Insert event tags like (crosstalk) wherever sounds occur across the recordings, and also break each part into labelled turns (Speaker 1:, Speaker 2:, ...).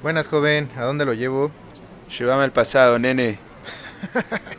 Speaker 1: Buenas, joven. ¿A dónde lo llevo?
Speaker 2: Llévame al pasado, nene. (laughs)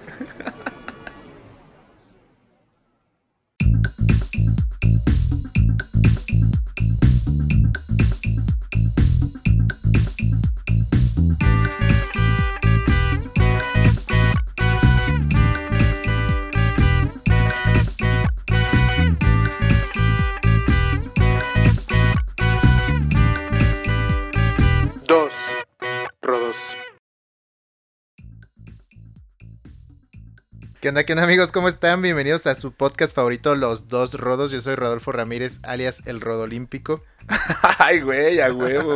Speaker 1: ¿Qué onda, qué onda, amigos? ¿Cómo están? Bienvenidos a su podcast favorito, Los Dos Rodos. Yo soy Rodolfo Ramírez, alias El Rodolímpico. (laughs)
Speaker 2: Ay, güey, a huevo.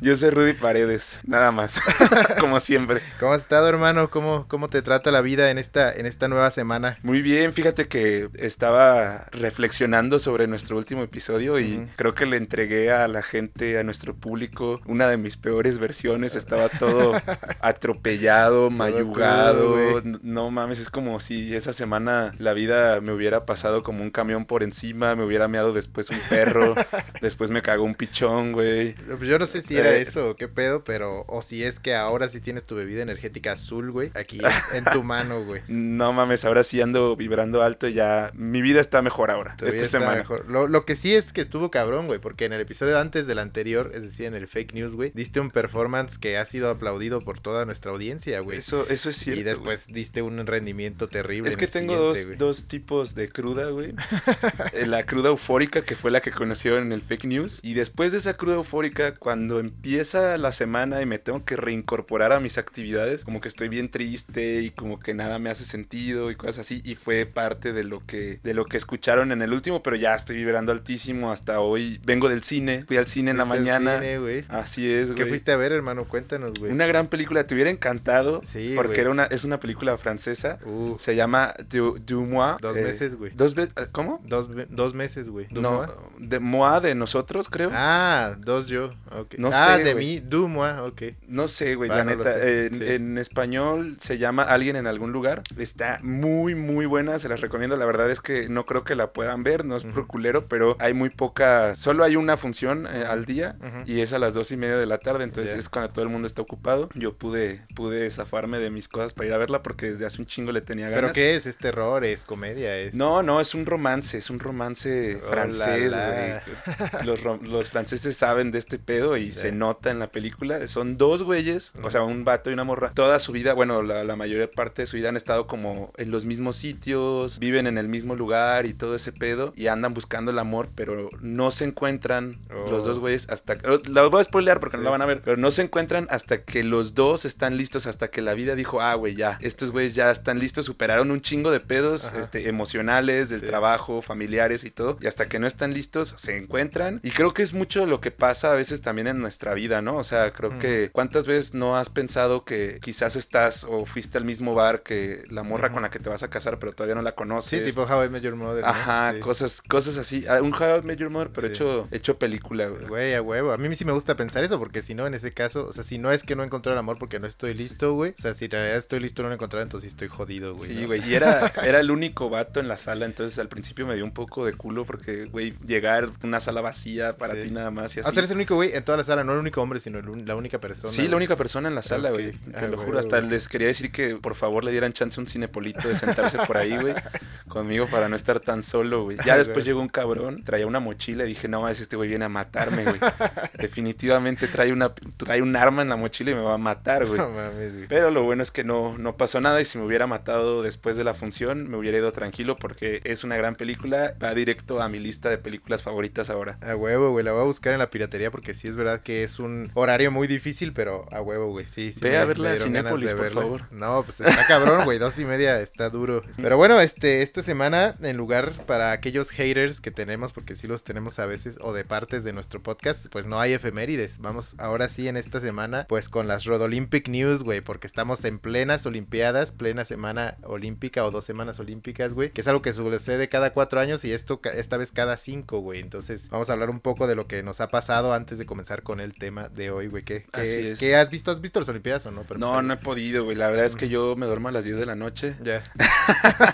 Speaker 2: Yo soy Rudy Paredes, nada más. (laughs) Como siempre.
Speaker 1: ¿Cómo has estado, hermano? ¿Cómo, cómo te trata la vida en esta, en esta nueva semana?
Speaker 2: Muy bien, fíjate que estaba reflexionando sobre nuestro último episodio y creo que le entregué a la gente, a nuestro público, una de mis peores versiones. Estaba todo (laughs) atropellado, mayugado.
Speaker 1: crudo,
Speaker 2: no mames, es como si esa semana la vida me hubiera pasado como un camión por encima, me hubiera meado después un perro, después me cagó un pichón, güey.
Speaker 1: Pues Yo no sé si era
Speaker 2: Eh.
Speaker 1: eso o qué pedo, pero... O si es que ahora sí tienes tu bebida energética azul, güey. Aquí (laughs) en, tu mano, güey.
Speaker 2: No mames, ahora sí ando vibrando alto y ya mi vida está mejor ahora.
Speaker 1: Tu
Speaker 2: Esta semana.
Speaker 1: mejor. Lo, lo que sí es que estuvo cabrón, güey, porque en el episodio antes del anterior, es decir, en el fake news, güey, diste un performance que ha sido aplaudido por toda nuestra audiencia, güey.
Speaker 2: Eso, eso es cierto.
Speaker 1: y después diste un rendimiento terrible.
Speaker 2: Es que tengo dos, dos tipos de cruda, güey. (laughs) Eh, la cruda eufórica, que fue la que conocieron en el fake news. Y después de esa cruda eufórica, cuando empieza la semana y me tengo que reincorporar a mis actividades, como que estoy bien triste y como que nada me hace sentido y cosas así. Y fue parte de lo que, de lo que escucharon en el último, pero ya estoy vibrando altísimo hasta hoy. Vengo del cine, fui al cine en la mañana.
Speaker 1: cine.
Speaker 2: Así es,
Speaker 1: ¿Qué fuiste a ver, hermano? Cuéntanos, güey.
Speaker 2: Una gran película, te hubiera encantado.
Speaker 1: Sí,
Speaker 2: porque era una, es una película francesa.
Speaker 1: Uh,
Speaker 2: Se llama Du, Du Moi.
Speaker 1: Dos
Speaker 2: eh,
Speaker 1: meses, güey.
Speaker 2: Dos. ¿Cómo?
Speaker 1: dos, dos meses, güey. ¿Du
Speaker 2: No, de Moi de nosotros, creo.
Speaker 1: Ah, dos yo. ok.
Speaker 2: No
Speaker 1: ah,
Speaker 2: sé,
Speaker 1: de mí, du moi, ok.
Speaker 2: No sé, güey, la
Speaker 1: no
Speaker 2: neta. En,
Speaker 1: sí.
Speaker 2: en español se llama Alguien en algún lugar. Está muy, muy buena. Se las recomiendo. La verdad es que no creo que la puedan ver. No es
Speaker 1: Ujú.
Speaker 2: por culero, pero hay muy poca. Solo hay una función eh, al día. Y es a las dos y media de la tarde. Entonces es cuando todo el mundo está ocupado. Yo pude, pude zafarme de mis cosas para ir a verla porque desde hace un chingo le tenía ganas.
Speaker 1: ¿Pero qué es? ¿Es terror? ¿Es comedia? ¿Es...
Speaker 2: No, no, es un romance, es un romance
Speaker 1: Oh,
Speaker 2: francés, güey. (laughs) Los, los franceses saben de este pedo y se nota en la película. Son dos güeyes, o sea, un vato y una morra. Toda su vida, bueno, la, la mayor parte de su vida han estado como en los mismos sitios, viven en el mismo lugar y todo ese pedo y andan buscando el amor, pero no se encuentran
Speaker 1: Oh.
Speaker 2: los dos güeyes hasta... oh, La voy a spoilear porque
Speaker 1: Sí.
Speaker 2: no la van a ver, pero no se encuentran hasta que los dos están listos, hasta que la vida dijo, ah, güey, ya, estos güeyes ya están listos, superaron un chingo de pedos
Speaker 1: Ajá.
Speaker 2: este, emocionales, del
Speaker 1: Sí.
Speaker 2: trabajo, familiares y todo, y hasta que no están listos, se encuentran. Y creo que es mucho lo que pasa a veces también en nuestra vida, ¿no? O sea, creo que cuántas veces no has pensado que quizás estás o fuiste al mismo bar que la morra con la que te vas a casar, pero todavía no la conoces.
Speaker 1: Sí, tipo How I Met Your Mother. ¿no?
Speaker 2: Ajá,
Speaker 1: Sí.
Speaker 2: cosas, cosas así. Ah, Un How I Met Your Mother, pero
Speaker 1: Sí.
Speaker 2: hecho, hecho película, güey.
Speaker 1: Güey, a huevo. A mí sí me gusta pensar eso, porque si no, en ese caso, o sea, si no es que no encontré el amor porque no estoy listo, güey. O sea, si en realidad estoy listo no lo he encontrado, entonces sí estoy jodido, güey.
Speaker 2: Sí,
Speaker 1: ¿no?
Speaker 2: güey, y era, (laughs) era el único vato en la sala, entonces al principio me dio un poco de culo porque, güey, llegar a una sala vacía para
Speaker 1: Sí.
Speaker 2: ti nada más y así.
Speaker 1: O sea, eres el único güey en toda la sala, no el único hombre, sino el la única persona.
Speaker 2: Sí, la
Speaker 1: güey.
Speaker 2: única persona en la sala,
Speaker 1: Ok.
Speaker 2: güey. Te
Speaker 1: Ah,
Speaker 2: lo
Speaker 1: güey,
Speaker 2: juro. Hasta
Speaker 1: güey.
Speaker 2: les quería decir que por favor le dieran chance a un cinepolito de sentarse por ahí, güey. (laughs) Conmigo para no estar tan solo, güey. Ya
Speaker 1: Ah,
Speaker 2: después
Speaker 1: güey.
Speaker 2: llegó un cabrón, traía una mochila y dije, no, es este güey viene a matarme, güey. (laughs) Definitivamente trae una trae un arma en la mochila y me va a matar, güey.
Speaker 1: No mames, güey.
Speaker 2: Pero lo bueno es que no, no pasó nada y si me hubiera matado después de la función me hubiera ido tranquilo porque es una gran película. Va directo a mi lista de películas favoritas ahora.
Speaker 1: A huevo, güey, la voy a buscar en la piratería porque sí es verdad que es un horario muy difícil, pero a huevo, güey, sí, sí.
Speaker 2: Ve
Speaker 1: me-
Speaker 2: a verla a Cinépolis, por
Speaker 1: verla.
Speaker 2: favor.
Speaker 1: No, pues está cabrón, güey, dos y media está duro. Pero bueno, este, esta semana, en lugar para aquellos haters que tenemos, porque sí los tenemos a veces, o de partes de nuestro podcast, pues no hay efemérides. Vamos ahora sí en esta semana, pues con las Rodolympic News, güey, porque estamos en plenas Olimpiadas, plena semana olímpica o dos semanas olímpicas, güey, que es algo que sucede cada cuatro años y esto esta vez cada cinco, güey. Entonces, vamos a hablar un poco de lo que nos ha pasado antes de comenzar con el tema de hoy, güey. ¿Qué, qué- qué has visto? ¿Has visto las Olimpiadas o no? Para
Speaker 2: No,
Speaker 1: empezar,
Speaker 2: no he podido, güey. La verdad es que yo me duermo a las 10 de la noche.
Speaker 1: Ya. (laughs)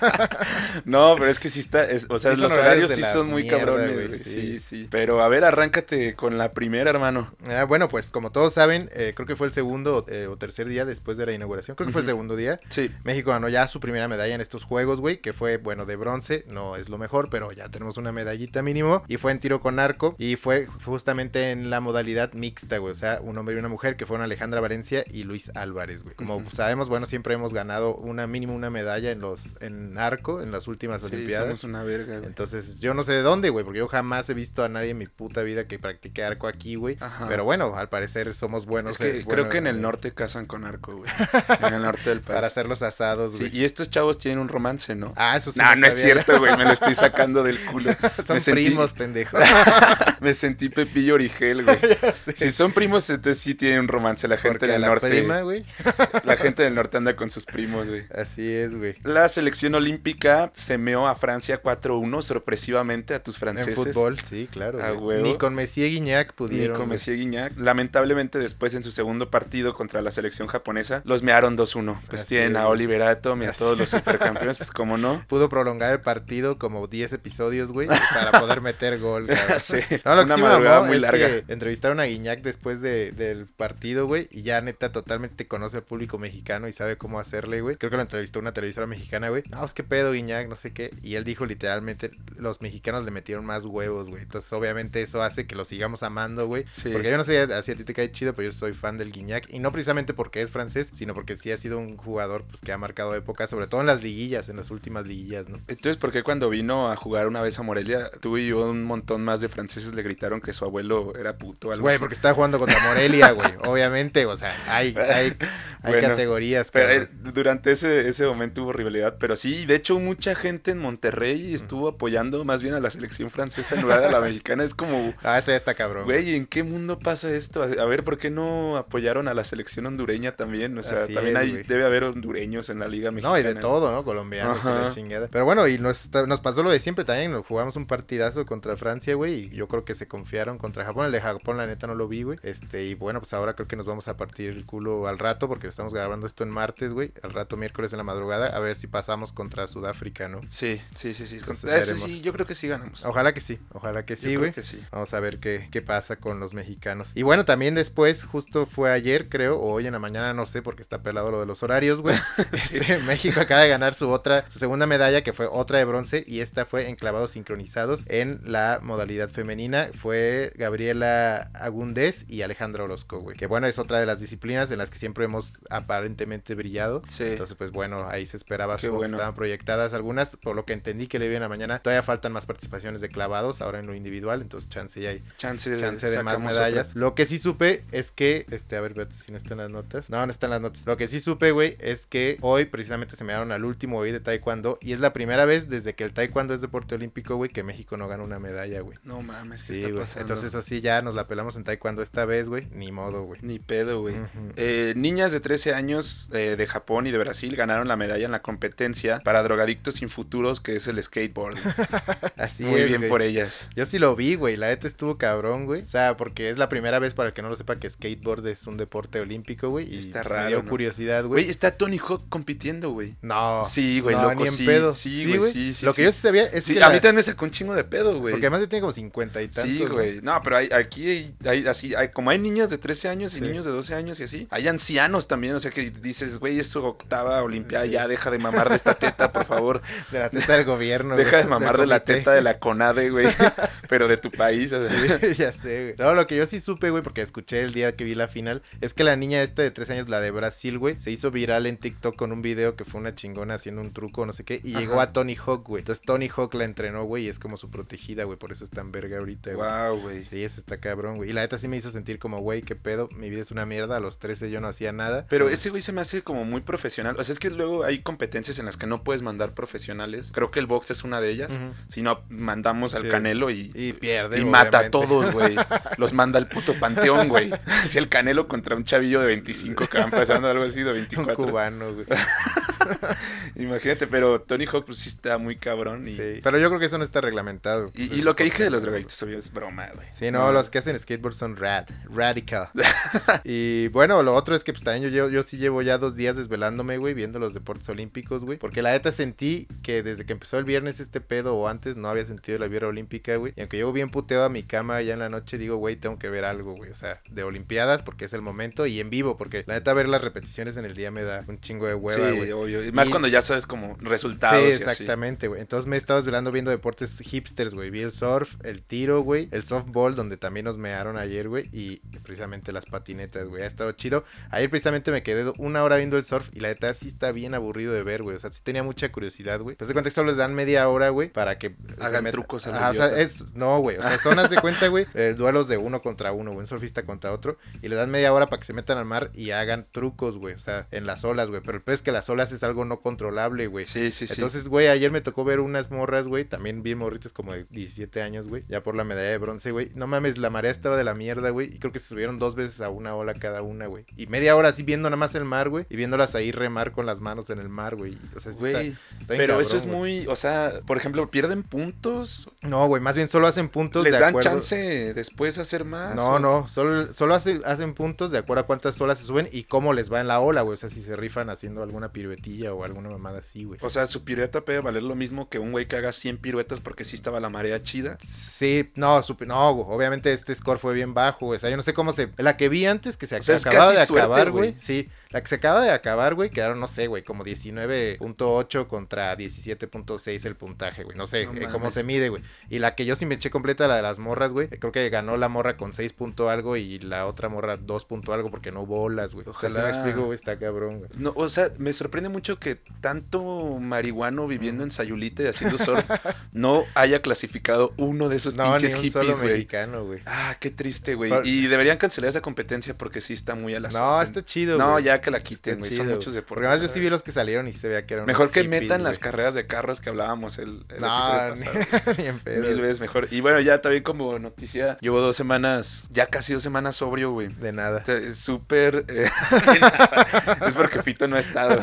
Speaker 2: No, pero es que sí está, es- o sea,
Speaker 1: Sí
Speaker 2: los
Speaker 1: horarios
Speaker 2: sí son muy
Speaker 1: mierda,
Speaker 2: cabrones,
Speaker 1: güey,
Speaker 2: güey.
Speaker 1: sí.
Speaker 2: Sí, sí. Pero a ver, arráncate con la primera, hermano.
Speaker 1: Ah, bueno, pues como todos saben, eh, creo que fue el segundo eh, o tercer día después de la inauguración. Creo que fue el segundo día.
Speaker 2: Sí.
Speaker 1: México ganó ya su primera medalla en estos juegos, güey, que fue, bueno, de bronce, no es lo mejor, pero ya tenemos una medallita mínimo. Y fue en tiro con arco y fue justamente en la modalidad mixta, güey, o sea, un hombre y una mujer, que fueron Alejandra Valencia y Luis Álvarez, güey. Como sabemos, bueno, siempre hemos ganado una mínimo una medalla en los en arco, en las últimas
Speaker 2: Sí,
Speaker 1: olimpiadas.
Speaker 2: somos una verga, güey.
Speaker 1: Entonces, yo no sé de dónde, güey, porque yo jamás he visto a nadie en mi puta vida que practique arco aquí, güey.
Speaker 2: Ajá.
Speaker 1: Pero bueno, al parecer somos buenos.
Speaker 2: es que
Speaker 1: eh,
Speaker 2: creo
Speaker 1: bueno,
Speaker 2: que en el
Speaker 1: eh,
Speaker 2: norte casan con arco, güey. (laughs) En el norte del país.
Speaker 1: Para hacer los asados,
Speaker 2: Sí,
Speaker 1: güey.
Speaker 2: y estos chavos tienen un romance, ¿no?
Speaker 1: Ah, eso sí.
Speaker 2: no, no es cierto, güey. Me lo estoy sacando del (laughs) culo.
Speaker 1: Son
Speaker 2: me sentí-
Speaker 1: primos, pendejo. (laughs)
Speaker 2: Me sentí Pepillo Origel, güey. (laughs) Si son primos, entonces sí tienen un romance. La gente
Speaker 1: Porque
Speaker 2: del
Speaker 1: la
Speaker 2: norte.
Speaker 1: prima, güey. (laughs)
Speaker 2: La gente del norte anda con sus primos, güey.
Speaker 1: Así es, güey.
Speaker 2: La selección olímpica semeó a Francia 4-1 sorpresivamente a tus
Speaker 1: En
Speaker 2: franceses.
Speaker 1: fútbol, sí, claro.
Speaker 2: A
Speaker 1: güey.
Speaker 2: huevo.
Speaker 1: Ni con Messi y Guiñac pudieron.
Speaker 2: Nico
Speaker 1: güey.
Speaker 2: Messi y Guiñac. Lamentablemente después en su segundo partido contra la selección japonesa los mearon 2-1. Pues
Speaker 1: Así
Speaker 2: tienen
Speaker 1: es,
Speaker 2: a
Speaker 1: güey.
Speaker 2: Oliver Atom y a todos los supercampeones, pues como no.
Speaker 1: Pudo prolongar el partido como 10 episodios, güey, para poder meter gol. (laughs) cabrón.
Speaker 2: Sí, (laughs)
Speaker 1: No, lo que sí
Speaker 2: madrugada muy
Speaker 1: es
Speaker 2: larga.
Speaker 1: que entrevistaron a Guiñac después de, del partido, güey, y ya neta totalmente conoce al público mexicano y sabe cómo hacerle, güey. Creo que lo entrevistó una televisora mexicana, güey. No, es que pedo Guiñac, no sé qué. Y él dijo literalmente, los mexicanos le metieron más huevos, güey. Entonces, obviamente eso hace que lo sigamos amando, güey.
Speaker 2: Sí.
Speaker 1: Porque yo no sé si a ti te cae chido, pero yo soy fan del Guiñac. Y no precisamente porque es francés, sino porque sí ha sido un jugador pues, que ha marcado época, sobre todo en las liguillas, en las últimas liguillas, ¿no?
Speaker 2: Entonces, ¿por qué cuando vino a jugar una vez a Morelia, tú y yo un montón más de franceses le gritaron que su abuelo era puto algo
Speaker 1: Güey,
Speaker 2: así?
Speaker 1: porque estaba jugando contra Morelia, güey. (laughs) Obviamente, o sea, hay, hay, hay
Speaker 2: Bueno,
Speaker 1: categorías,
Speaker 2: Pero, eh, durante ese, ese momento hubo rivalidad, pero sí, de hecho mucha gente en Monterrey estuvo apoyando más bien a la selección francesa en lugar de a la (laughs) mexicana. Es como,
Speaker 1: Ah, eso ya está cabrón.
Speaker 2: güey, ¿en qué mundo pasa esto? A ver, ¿por qué no apoyaron a la selección hondureña también? O sea,
Speaker 1: Así
Speaker 2: también
Speaker 1: es,
Speaker 2: hay,
Speaker 1: güey.
Speaker 2: debe haber hondureños en la liga mexicana.
Speaker 1: No, y de todo, ¿no? Colombianos y la chingada. Pero bueno, y nos, nos pasó lo de siempre también. Jugamos un partidazo contra Francia, güey. Y yo creo que se confiaron contra Japón. El de Japón, la neta, no lo vi, güey. Este, y bueno, pues ahora creo que nos vamos a partir el culo al rato, porque estamos grabando esto en martes, güey. Al rato, miércoles en la madrugada, a ver si pasamos contra Sudáfrica, ¿no?
Speaker 2: Sí, sí, sí, sí.
Speaker 1: Entonces, veremos.
Speaker 2: sí, yo creo que sí ganamos.
Speaker 1: Ojalá que sí, ojalá que sí, güey.
Speaker 2: sí.
Speaker 1: Vamos a ver qué, qué pasa con los mexicanos. Y bueno, también después, justo fue ayer, creo, o hoy en la mañana, no sé, porque está pelado lo de los horarios, güey. (laughs) Este, México acaba de ganar su otra, su segunda medalla, que fue otra de bronce, y esta fue en clavados sincronizados en la modalidad femenina. Fue Gabriela Agúndez y Alejandra Orozco, güey. Que bueno, es otra de las disciplinas en las que siempre hemos aparentemente brillado.
Speaker 2: Sí.
Speaker 1: Entonces, pues bueno, ahí se esperaba, supongo que estaban proyectadas algunas, por lo que entendí que le vi en la mañana. Todavía faltan más participaciones de clavados, ahora en lo individual, entonces chance ya hay
Speaker 2: Chance,
Speaker 1: chance de más medallas.
Speaker 2: otra.
Speaker 1: Lo que sí supe es que, este, a ver, espérate si no están las notas. No, no están las notas. Lo que sí supe, güey, es que hoy precisamente se me dieron al último hoy de taekwondo y es la primera vez desde que el taekwondo es deporte olímpico, güey, que México no gana una medalla, güey.
Speaker 2: No mames, ¿qué
Speaker 1: Sí,
Speaker 2: está
Speaker 1: güey.
Speaker 2: pasando?
Speaker 1: Entonces eso sí, ya nos la pelamos en taekwondo esta vez, güey. Ni modo, güey.
Speaker 2: Ni pedo, güey. Eh, niñas de 13 años eh, de Japón y de Brasil ganaron la medalla en la competencia para drogadictos sin futuros, que es el skateboard. (laughs)
Speaker 1: Así
Speaker 2: Muy
Speaker 1: es,
Speaker 2: bien por ellas.
Speaker 1: Yo sí lo vi, güey. La neta estuvo cabrón, güey. O sea, porque es la primera vez para el que no lo sepa que skateboard es un deporte olímpico, güey. Y
Speaker 2: Está
Speaker 1: pues, me
Speaker 2: raro,
Speaker 1: dio
Speaker 2: ¿no?
Speaker 1: curiosidad, güey.
Speaker 2: Güey, está Tony Hawk compitiendo, güey.
Speaker 1: No.
Speaker 2: Sí, güey,
Speaker 1: no,
Speaker 2: loco,
Speaker 1: ni en
Speaker 2: sí,
Speaker 1: pedo.
Speaker 2: sí, güey, sí, sí,
Speaker 1: Lo que yo sabía es que
Speaker 2: a
Speaker 1: la-
Speaker 2: mí también me sacó un chingo de pedo, güey.
Speaker 1: Porque además ya tiene como 50 y tantos.
Speaker 2: Sí,
Speaker 1: ¿no?
Speaker 2: güey. No, pero hay, aquí hay, hay así, hay, como hay niñas de 13 años y
Speaker 1: Sí.
Speaker 2: niños de 12 años y así, hay ancianos también, o sea que dices, güey, es su octava olimpiada,
Speaker 1: Sí.
Speaker 2: ya deja de mamar de esta teta, por favor. (laughs)
Speaker 1: De la teta del gobierno.
Speaker 2: Deja de mamar de la teta de la CONADE, güey, (laughs) pero de tu país, o sea.
Speaker 1: Sí, (laughs) ya sé, güey. No, lo que yo sí supe, güey, porque escuché el día que vi la final, es que la niña esta de 3 años, la de Brasil, güey, se hizo viral en TikTok con un video que fue una chingona haciendo un truco, no sé qué, y
Speaker 2: Ajá.
Speaker 1: llegó a Tony Hawk, güey. Entonces Tony Hawk la entrenó, güey, y es como su protegida, güey, por eso es tan verga ahorita, güey.
Speaker 2: Wow, güey.
Speaker 1: Sí, eso está cabrón, güey. Y la neta sí me hizo sentir como, güey, qué pedo, mi vida es una mierda, a los 13 yo no hacía nada.
Speaker 2: Pero ese güey se me hace como muy profesional. O sea, es que luego hay competencias en las que no puedes mandar profesionales. Creo que el box es una de ellas. Si no, mandamos al
Speaker 1: Sí.
Speaker 2: Canelo y,
Speaker 1: Y pierde,
Speaker 2: y mata a todos, güey. (laughs) Los manda al puto panteón, güey. (laughs) Si el Canelo contra un chavillo de 25 que va empezando algo así de
Speaker 1: Un
Speaker 2: 24.
Speaker 1: cubano, güey. (laughs)
Speaker 2: Imagínate, pero Tony Hawk pues sí está muy cabrón. Y,
Speaker 1: Sí, pero yo creo que eso no está reglamentado.
Speaker 2: y, y lo que dije de los drogaditos obvio es broma, güey.
Speaker 1: Sí, no, los que hacen skateboard son rad, radical. (laughs) y bueno, lo otro es que pues también yo, yo, yo sí llevo ya dos días desvelándome, güey, viendo los deportes olímpicos, güey. Porque la neta sentí que desde que empezó el viernes este pedo o antes no había sentido la vibra olímpica, güey. Y aunque llevo bien puteado a mi cama ya en la noche, digo, güey, tengo que ver algo, güey. O sea, de olimpiadas porque es el momento y en vivo, porque la neta ver las repeticiones en el día me da un chingo de hueva,
Speaker 2: sí,
Speaker 1: güey.
Speaker 2: obvio. Y más
Speaker 1: Y-
Speaker 2: cuando ya sabes como resultados.
Speaker 1: Sí,
Speaker 2: y así.
Speaker 1: exactamente, güey. Entonces me he estado desvelando viendo deportes hipsters, güey. Vi el surf, el tiro, güey. El softball, donde también nos mearon ayer, güey. Y precisamente las patinetas, güey. Ha estado chido. Ayer precisamente me quedé una hora viendo el surf y la neta sí está bien aburrido de ver, güey. O sea, sí tenía mucha curiosidad, güey. Pues de cuenta que solo les dan media hora, güey, para que
Speaker 2: Hagan trucos
Speaker 1: Ajá, o sea, es, no, güey. O sea, son, haz de cuenta, güey, eh, duelos de uno contra uno, güey. Un surfista contra otro. Y le dan media hora para que se metan al mar y hagan trucos, güey. O sea, en las olas, güey. Pero el peor es que las olas es algo no controlable, güey.
Speaker 2: Sí, sí, sí.
Speaker 1: Entonces, güey, ayer me tocó ver unas morras, güey. También vi morritas como de 17 años, güey. Ya por la medalla de bronce, güey. No mames, la marea estaba de la mierda, güey. Y creo que se subieron dos veces a una ola cada una, güey. Y media hora así viendo nada más el mar, güey. Y viéndolas ahí remar con las manos en el mar, güey. O sea, está- está
Speaker 2: pero
Speaker 1: cabrón,
Speaker 2: eso es
Speaker 1: güey.
Speaker 2: muy, o sea, por ejemplo, pierden puntos,
Speaker 1: No, güey, más bien solo hacen puntos
Speaker 2: les
Speaker 1: de
Speaker 2: dan
Speaker 1: acuerdo.
Speaker 2: chance después de hacer más.
Speaker 1: No,
Speaker 2: o-
Speaker 1: no, solo, solo hace- hacen puntos de acuerdo a cuántas olas se suben y cómo les va en la ola, güey. O sea, si se rifan haciendo alguna piruetilla o alguna mamada así, güey.
Speaker 2: O sea, su pirueta puede valer lo mismo que un güey que haga 100 piruetas porque sí estaba la marea chida.
Speaker 1: Sí, no, no, obviamente este score fue bien bajo, güey. O sea, yo no sé cómo se. La que vi antes, que se
Speaker 2: O sea,
Speaker 1: acababa de
Speaker 2: suerte,
Speaker 1: acabar,
Speaker 2: güey.
Speaker 1: Sí, la que se acaba de acabar, güey, quedaron, no sé, güey, como 19.8 contra 17.6 el puntaje, güey. No sé
Speaker 2: No
Speaker 1: eh, cómo se mide, güey. Y la que yo sí me eché completa, la de las morras, güey. Creo que ganó la morra con 6 punto algo y la otra morra 2 punto algo porque no hubo olas, güey. O sea, si me explico, güey, está cabrón, güey.
Speaker 2: No, o sea, me sorprende mucho que tanto marihuano viviendo en Sayulita y haciendo surf (laughs) no haya clasificado uno de esos
Speaker 1: No, ni
Speaker 2: pinches
Speaker 1: un solo
Speaker 2: hippies, güey.
Speaker 1: mexicano, güey.
Speaker 2: Ah, qué triste, güey.
Speaker 1: Por-
Speaker 2: Y deberían cancelar esa competencia porque sí está muy a la
Speaker 1: No, está chido,
Speaker 2: No,
Speaker 1: güey.
Speaker 2: ya que la quiten, güey. Son muchos deportes.
Speaker 1: Porque además yo sí vi los que salieron y se veía que eran
Speaker 2: Mejor que
Speaker 1: hippies,
Speaker 2: metan las carreras de carros que hablábamos el, el
Speaker 1: No,
Speaker 2: episodio pasado. (laughs)
Speaker 1: ni en pedo.
Speaker 2: Mil veces mejor. Y bueno, ya también como noticia, llevo dos semanas, ya casi dos semanas sobrio, güey.
Speaker 1: De nada.
Speaker 2: Súper. eh, (laughs) es porque Fito no ha estado.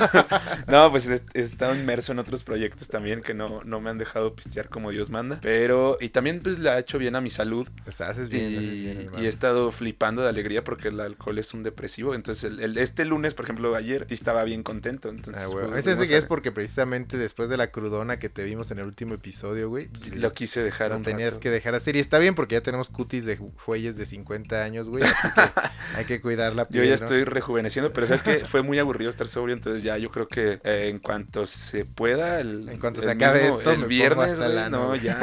Speaker 2: no, pues he, estado inmerso en otros proyectos también que no, no me han dejado pistear como Dios manda. Pero, y también pues le ha hecho bien a mi salud.
Speaker 1: Sea, haces bien, haces
Speaker 2: Y,
Speaker 1: bien,
Speaker 2: y he estado flipando de alegría porque el alcohol es un depresivo. Entonces, el, el- este lunes, por ejemplo, ayer, estaba bien contento. Entonces,
Speaker 1: Ah, güey.
Speaker 2: pues,
Speaker 1: que es porque precisamente después de la crudona que te vimos en el último episodio, güey.
Speaker 2: Lo quise dejar
Speaker 1: lo
Speaker 2: un
Speaker 1: tenías
Speaker 2: rato.
Speaker 1: que dejar así. Y está bien porque ya tenemos cutis de jueyes de 50 años, güey. Así que (laughs) hay que cuidar la
Speaker 2: Yo
Speaker 1: piel,
Speaker 2: ya
Speaker 1: ¿no?
Speaker 2: estoy rejuveneciendo, pero sabes que (laughs) fue muy aburrido estar sobrio, entonces ya yo creo que eh, en cuanto se pueda, el,
Speaker 1: En cuanto se acabe
Speaker 2: mismo-
Speaker 1: esto,
Speaker 2: el viernes,
Speaker 1: hasta
Speaker 2: güey, no, ya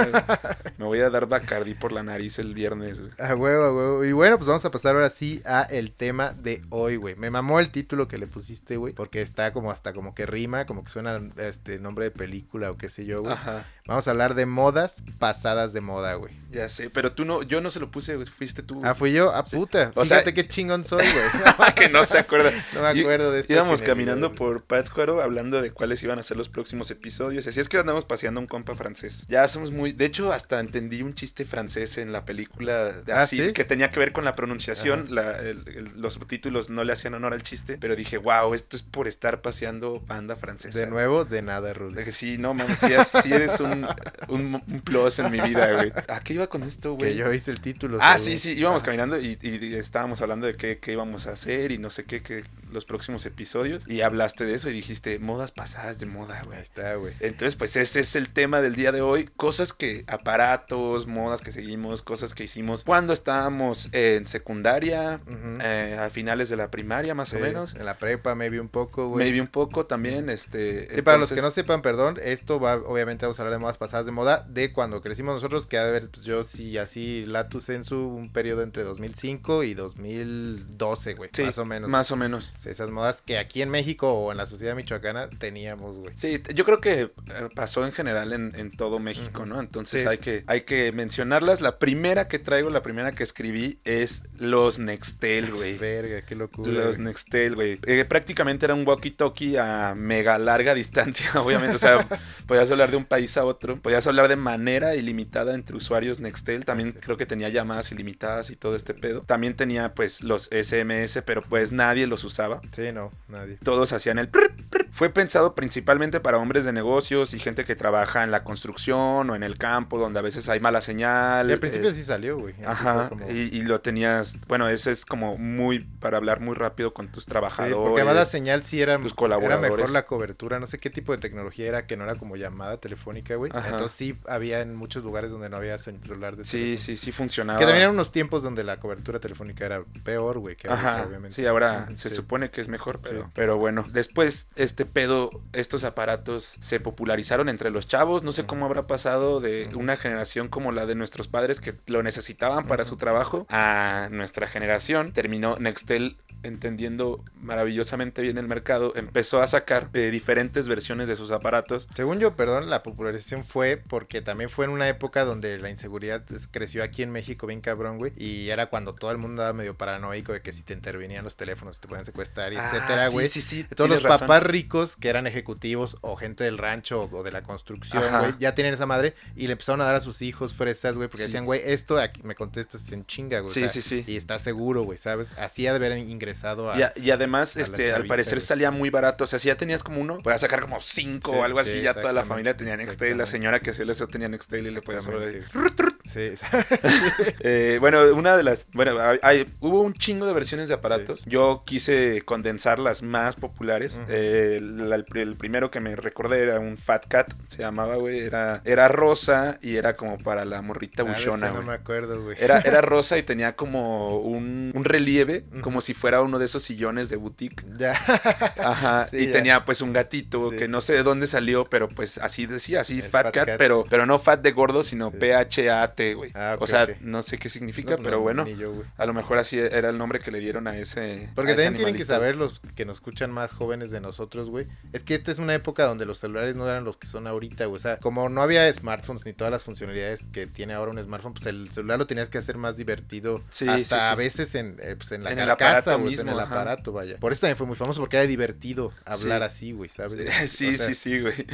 Speaker 2: (laughs) me voy a dar Bacardi por la nariz el viernes, güey.
Speaker 1: A huevo, a huevo. Y bueno, pues vamos a pasar ahora sí a el tema de hoy, güey. Me mamó el título que le pusiste, güey. Porque está como hasta como que rima, como que suena este nombre de película o qué sé yo, güey.
Speaker 2: Ajá,
Speaker 1: Vamos a hablar de modas pasadas de moda, güey.
Speaker 2: ya sé, pero tú no, yo no se lo puse, güey, fuiste tú.
Speaker 1: Ah, fui yo. Ah, puta.
Speaker 2: O sea-
Speaker 1: Fíjate qué chingón soy, güey. (laughs)
Speaker 2: que no se acuerda. (laughs)
Speaker 1: No me acuerdo de esto.
Speaker 2: Íbamos caminando por Pátzcuaro hablando de cuáles iban a ser los próximos episodios. Así es que andamos paseando un compa francés. Ya somos muy. De hecho, hasta entendí un chiste francés en la película. de
Speaker 1: ¿Ah,
Speaker 2: así,
Speaker 1: sí?
Speaker 2: que tenía que ver con la pronunciación. la- el- el- los subtítulos no le hacían honor al chiste. Pero dije, wow, esto es por estar paseando banda francesa.
Speaker 1: De nuevo, de nada, Rudy.
Speaker 2: Dije, sí, no mames, sí, es- sí eres un, un, un plus en mi vida, güey. ¿A qué iba con esto, güey?
Speaker 1: Que yo hice el título.
Speaker 2: Ah, sí, sí, íbamos caminando y, y estábamos hablando de qué, qué íbamos a hacer y no sé qué, qué, los próximos episodios. Y hablaste de eso y dijiste, modas pasadas de moda, güey.
Speaker 1: Ahí está, güey.
Speaker 2: Entonces, pues ese es el tema del día de hoy. Cosas que, aparatos, modas que seguimos, cosas que hicimos cuando estábamos en secundaria,
Speaker 1: Ujú.
Speaker 2: eh, a finales de la primaria más o menos.
Speaker 1: En la prepa, maybe un poco, güey.
Speaker 2: Maybe un poco también, este...
Speaker 1: Sí, para los que no sepan, perdón, esto va, obviamente vamos a hablar de modas pasadas de moda, de cuando crecimos nosotros, que a ver, pues yo sí, así, Latus Sensu, un periodo entre 2005 y 2012, güey,
Speaker 2: Sí,
Speaker 1: más o menos.
Speaker 2: Más o menos.
Speaker 1: Sí, Esas modas que aquí en México o en la sociedad michoacana teníamos, güey.
Speaker 2: Sí, yo creo que eh, pasó en general en, en todo México. ¿no? Entonces
Speaker 1: Sí.
Speaker 2: hay, que, hay que mencionarlas. La primera que traigo, la primera que escribí es los Nextel, güey.
Speaker 1: Verga, qué locura.
Speaker 2: Los
Speaker 1: güey.
Speaker 2: Nextel, güey. Eh, prácticamente era un walkie-talkie a mega larga (laughs) distancia, obviamente. O sea, podías hablar de un país a otro. Podías hablar de manera ilimitada entre usuarios Nextel. También creo que tenía llamadas ilimitadas y todo este pedo. También tenía, pues, los SMS, pero pues nadie los usaba.
Speaker 1: Sí, no, nadie.
Speaker 2: Todos hacían el... prr, prr, fue pensado principalmente para hombres de negocios y gente que trabaja en la construcción o en el campo, donde a veces hay mala señal.
Speaker 1: Y al principio
Speaker 2: eh,
Speaker 1: sí salió, güey.
Speaker 2: Ajá,
Speaker 1: como-
Speaker 2: y, y lo tenías, bueno, ese es como muy para hablar muy rápido con tus
Speaker 1: Sí,
Speaker 2: trabajadores.
Speaker 1: porque además la señal sí era,
Speaker 2: tus
Speaker 1: era
Speaker 2: colaboradores.
Speaker 1: mejor la cobertura. No sé qué tipo de tecnología era, que no era como llamada telefónica, güey.
Speaker 2: Ajá.
Speaker 1: Entonces sí había en muchos lugares donde no había celular de
Speaker 2: Sí,
Speaker 1: teléfono.
Speaker 2: sí, sí funcionaba.
Speaker 1: Que también eran unos tiempos donde la cobertura telefónica era peor, güey, que ahorita,
Speaker 2: Ajá,
Speaker 1: obviamente.
Speaker 2: sí, ahora se
Speaker 1: sí.
Speaker 2: supone que es mejor, pero,
Speaker 1: Sí.
Speaker 2: pero bueno. Después, este pedo, estos aparatos se popularizaron entre los chavos. No sé cómo habrá pasado de una generación como la de nuestros padres que lo necesitaban para su trabajo a nuestra generación. Terminó Nextel entendiendo maravillosamente bien el mercado, empezó a sacar eh, diferentes versiones de sus aparatos.
Speaker 1: Según yo, perdón, la popularización fue porque también fue en una época donde la inseguridad creció aquí en México bien cabrón, güey. Y era cuando todo el mundo estaba medio paranoico de que si te intervenían los teléfonos te pueden secuestrar y etcétera,
Speaker 2: Ah, sí,
Speaker 1: güey.
Speaker 2: sí, sí,
Speaker 1: Todos los
Speaker 2: razón.
Speaker 1: papás ricos que eran ejecutivos o gente del rancho o, de la construcción, güey, ya tenían esa madre y le empezaron a dar a sus hijos fresas, güey, porque
Speaker 2: Sí.
Speaker 1: decían, güey, esto aquí me contestas en chinga, güey. o
Speaker 2: Sí,
Speaker 1: sea,
Speaker 2: sí, sí.
Speaker 1: Y está seguro, güey, ¿sabes? Así ha de haber ingresado a...
Speaker 2: Y, a- y además,
Speaker 1: a
Speaker 2: este, al parecer salía muy barato. O sea, si ya tenías como uno, podías sacar como cinco
Speaker 1: Sí,
Speaker 2: o algo así.
Speaker 1: sí,
Speaker 2: ya toda la familia tenía Nextel. La señora que hacía eso tenía Nextel y le podías hablar.
Speaker 1: Sí, (laughs)
Speaker 2: Eh, bueno, una de las. Bueno, hay- hubo un chingo de versiones de aparatos. Yo quise condensar las más populares. Eh, el, el primero que me recordé era un Fat Cat, se llamaba, güey. Era, era rosa y era como para la morrita
Speaker 1: Ah,
Speaker 2: buchona,
Speaker 1: no me acuerdo, güey.
Speaker 2: Era, era (laughs) rosa y tenía como un, un relieve, como si fuera uno de esos sillones de boutique.
Speaker 1: Ya.
Speaker 2: Ajá, (laughs)
Speaker 1: Sí,
Speaker 2: y
Speaker 1: ya.
Speaker 2: tenía pues un gatito
Speaker 1: Sí.
Speaker 2: que no sé de dónde salió, pero pues así decía, así Fat,
Speaker 1: Fat
Speaker 2: Cat,
Speaker 1: Cat.
Speaker 2: Pero, pero no Fat de gordo, sino
Speaker 1: Sí.
Speaker 2: P-H-A-T, güey.
Speaker 1: Ah, ok,
Speaker 2: o sea, no sé qué significa,
Speaker 1: No,
Speaker 2: pero
Speaker 1: no,
Speaker 2: bueno,
Speaker 1: yo,
Speaker 2: a lo mejor así era el nombre que le dieron a ese.
Speaker 1: Porque
Speaker 2: a ese
Speaker 1: también tienen que saber los que nos escuchan más jóvenes de nosotros, güey. Es que esta es una época donde los celulares no eran los que son ahorita, güey. O sea, como no había smartphones ni todas las funcionalidades que tiene ahora un smartphone, pues el celular lo tenías que hacer más divertido.
Speaker 2: Sí,
Speaker 1: hasta
Speaker 2: sí, sí.
Speaker 1: a veces en, eh, pues en la
Speaker 2: En
Speaker 1: carcasa, güey, en el
Speaker 2: ajá.
Speaker 1: aparato, vaya. Por eso también fue muy famoso porque era divertido hablar
Speaker 2: Sí.
Speaker 1: así, güey, ¿sabes?
Speaker 2: Sí,
Speaker 1: O (laughs) sea,
Speaker 2: sí, sí, güey.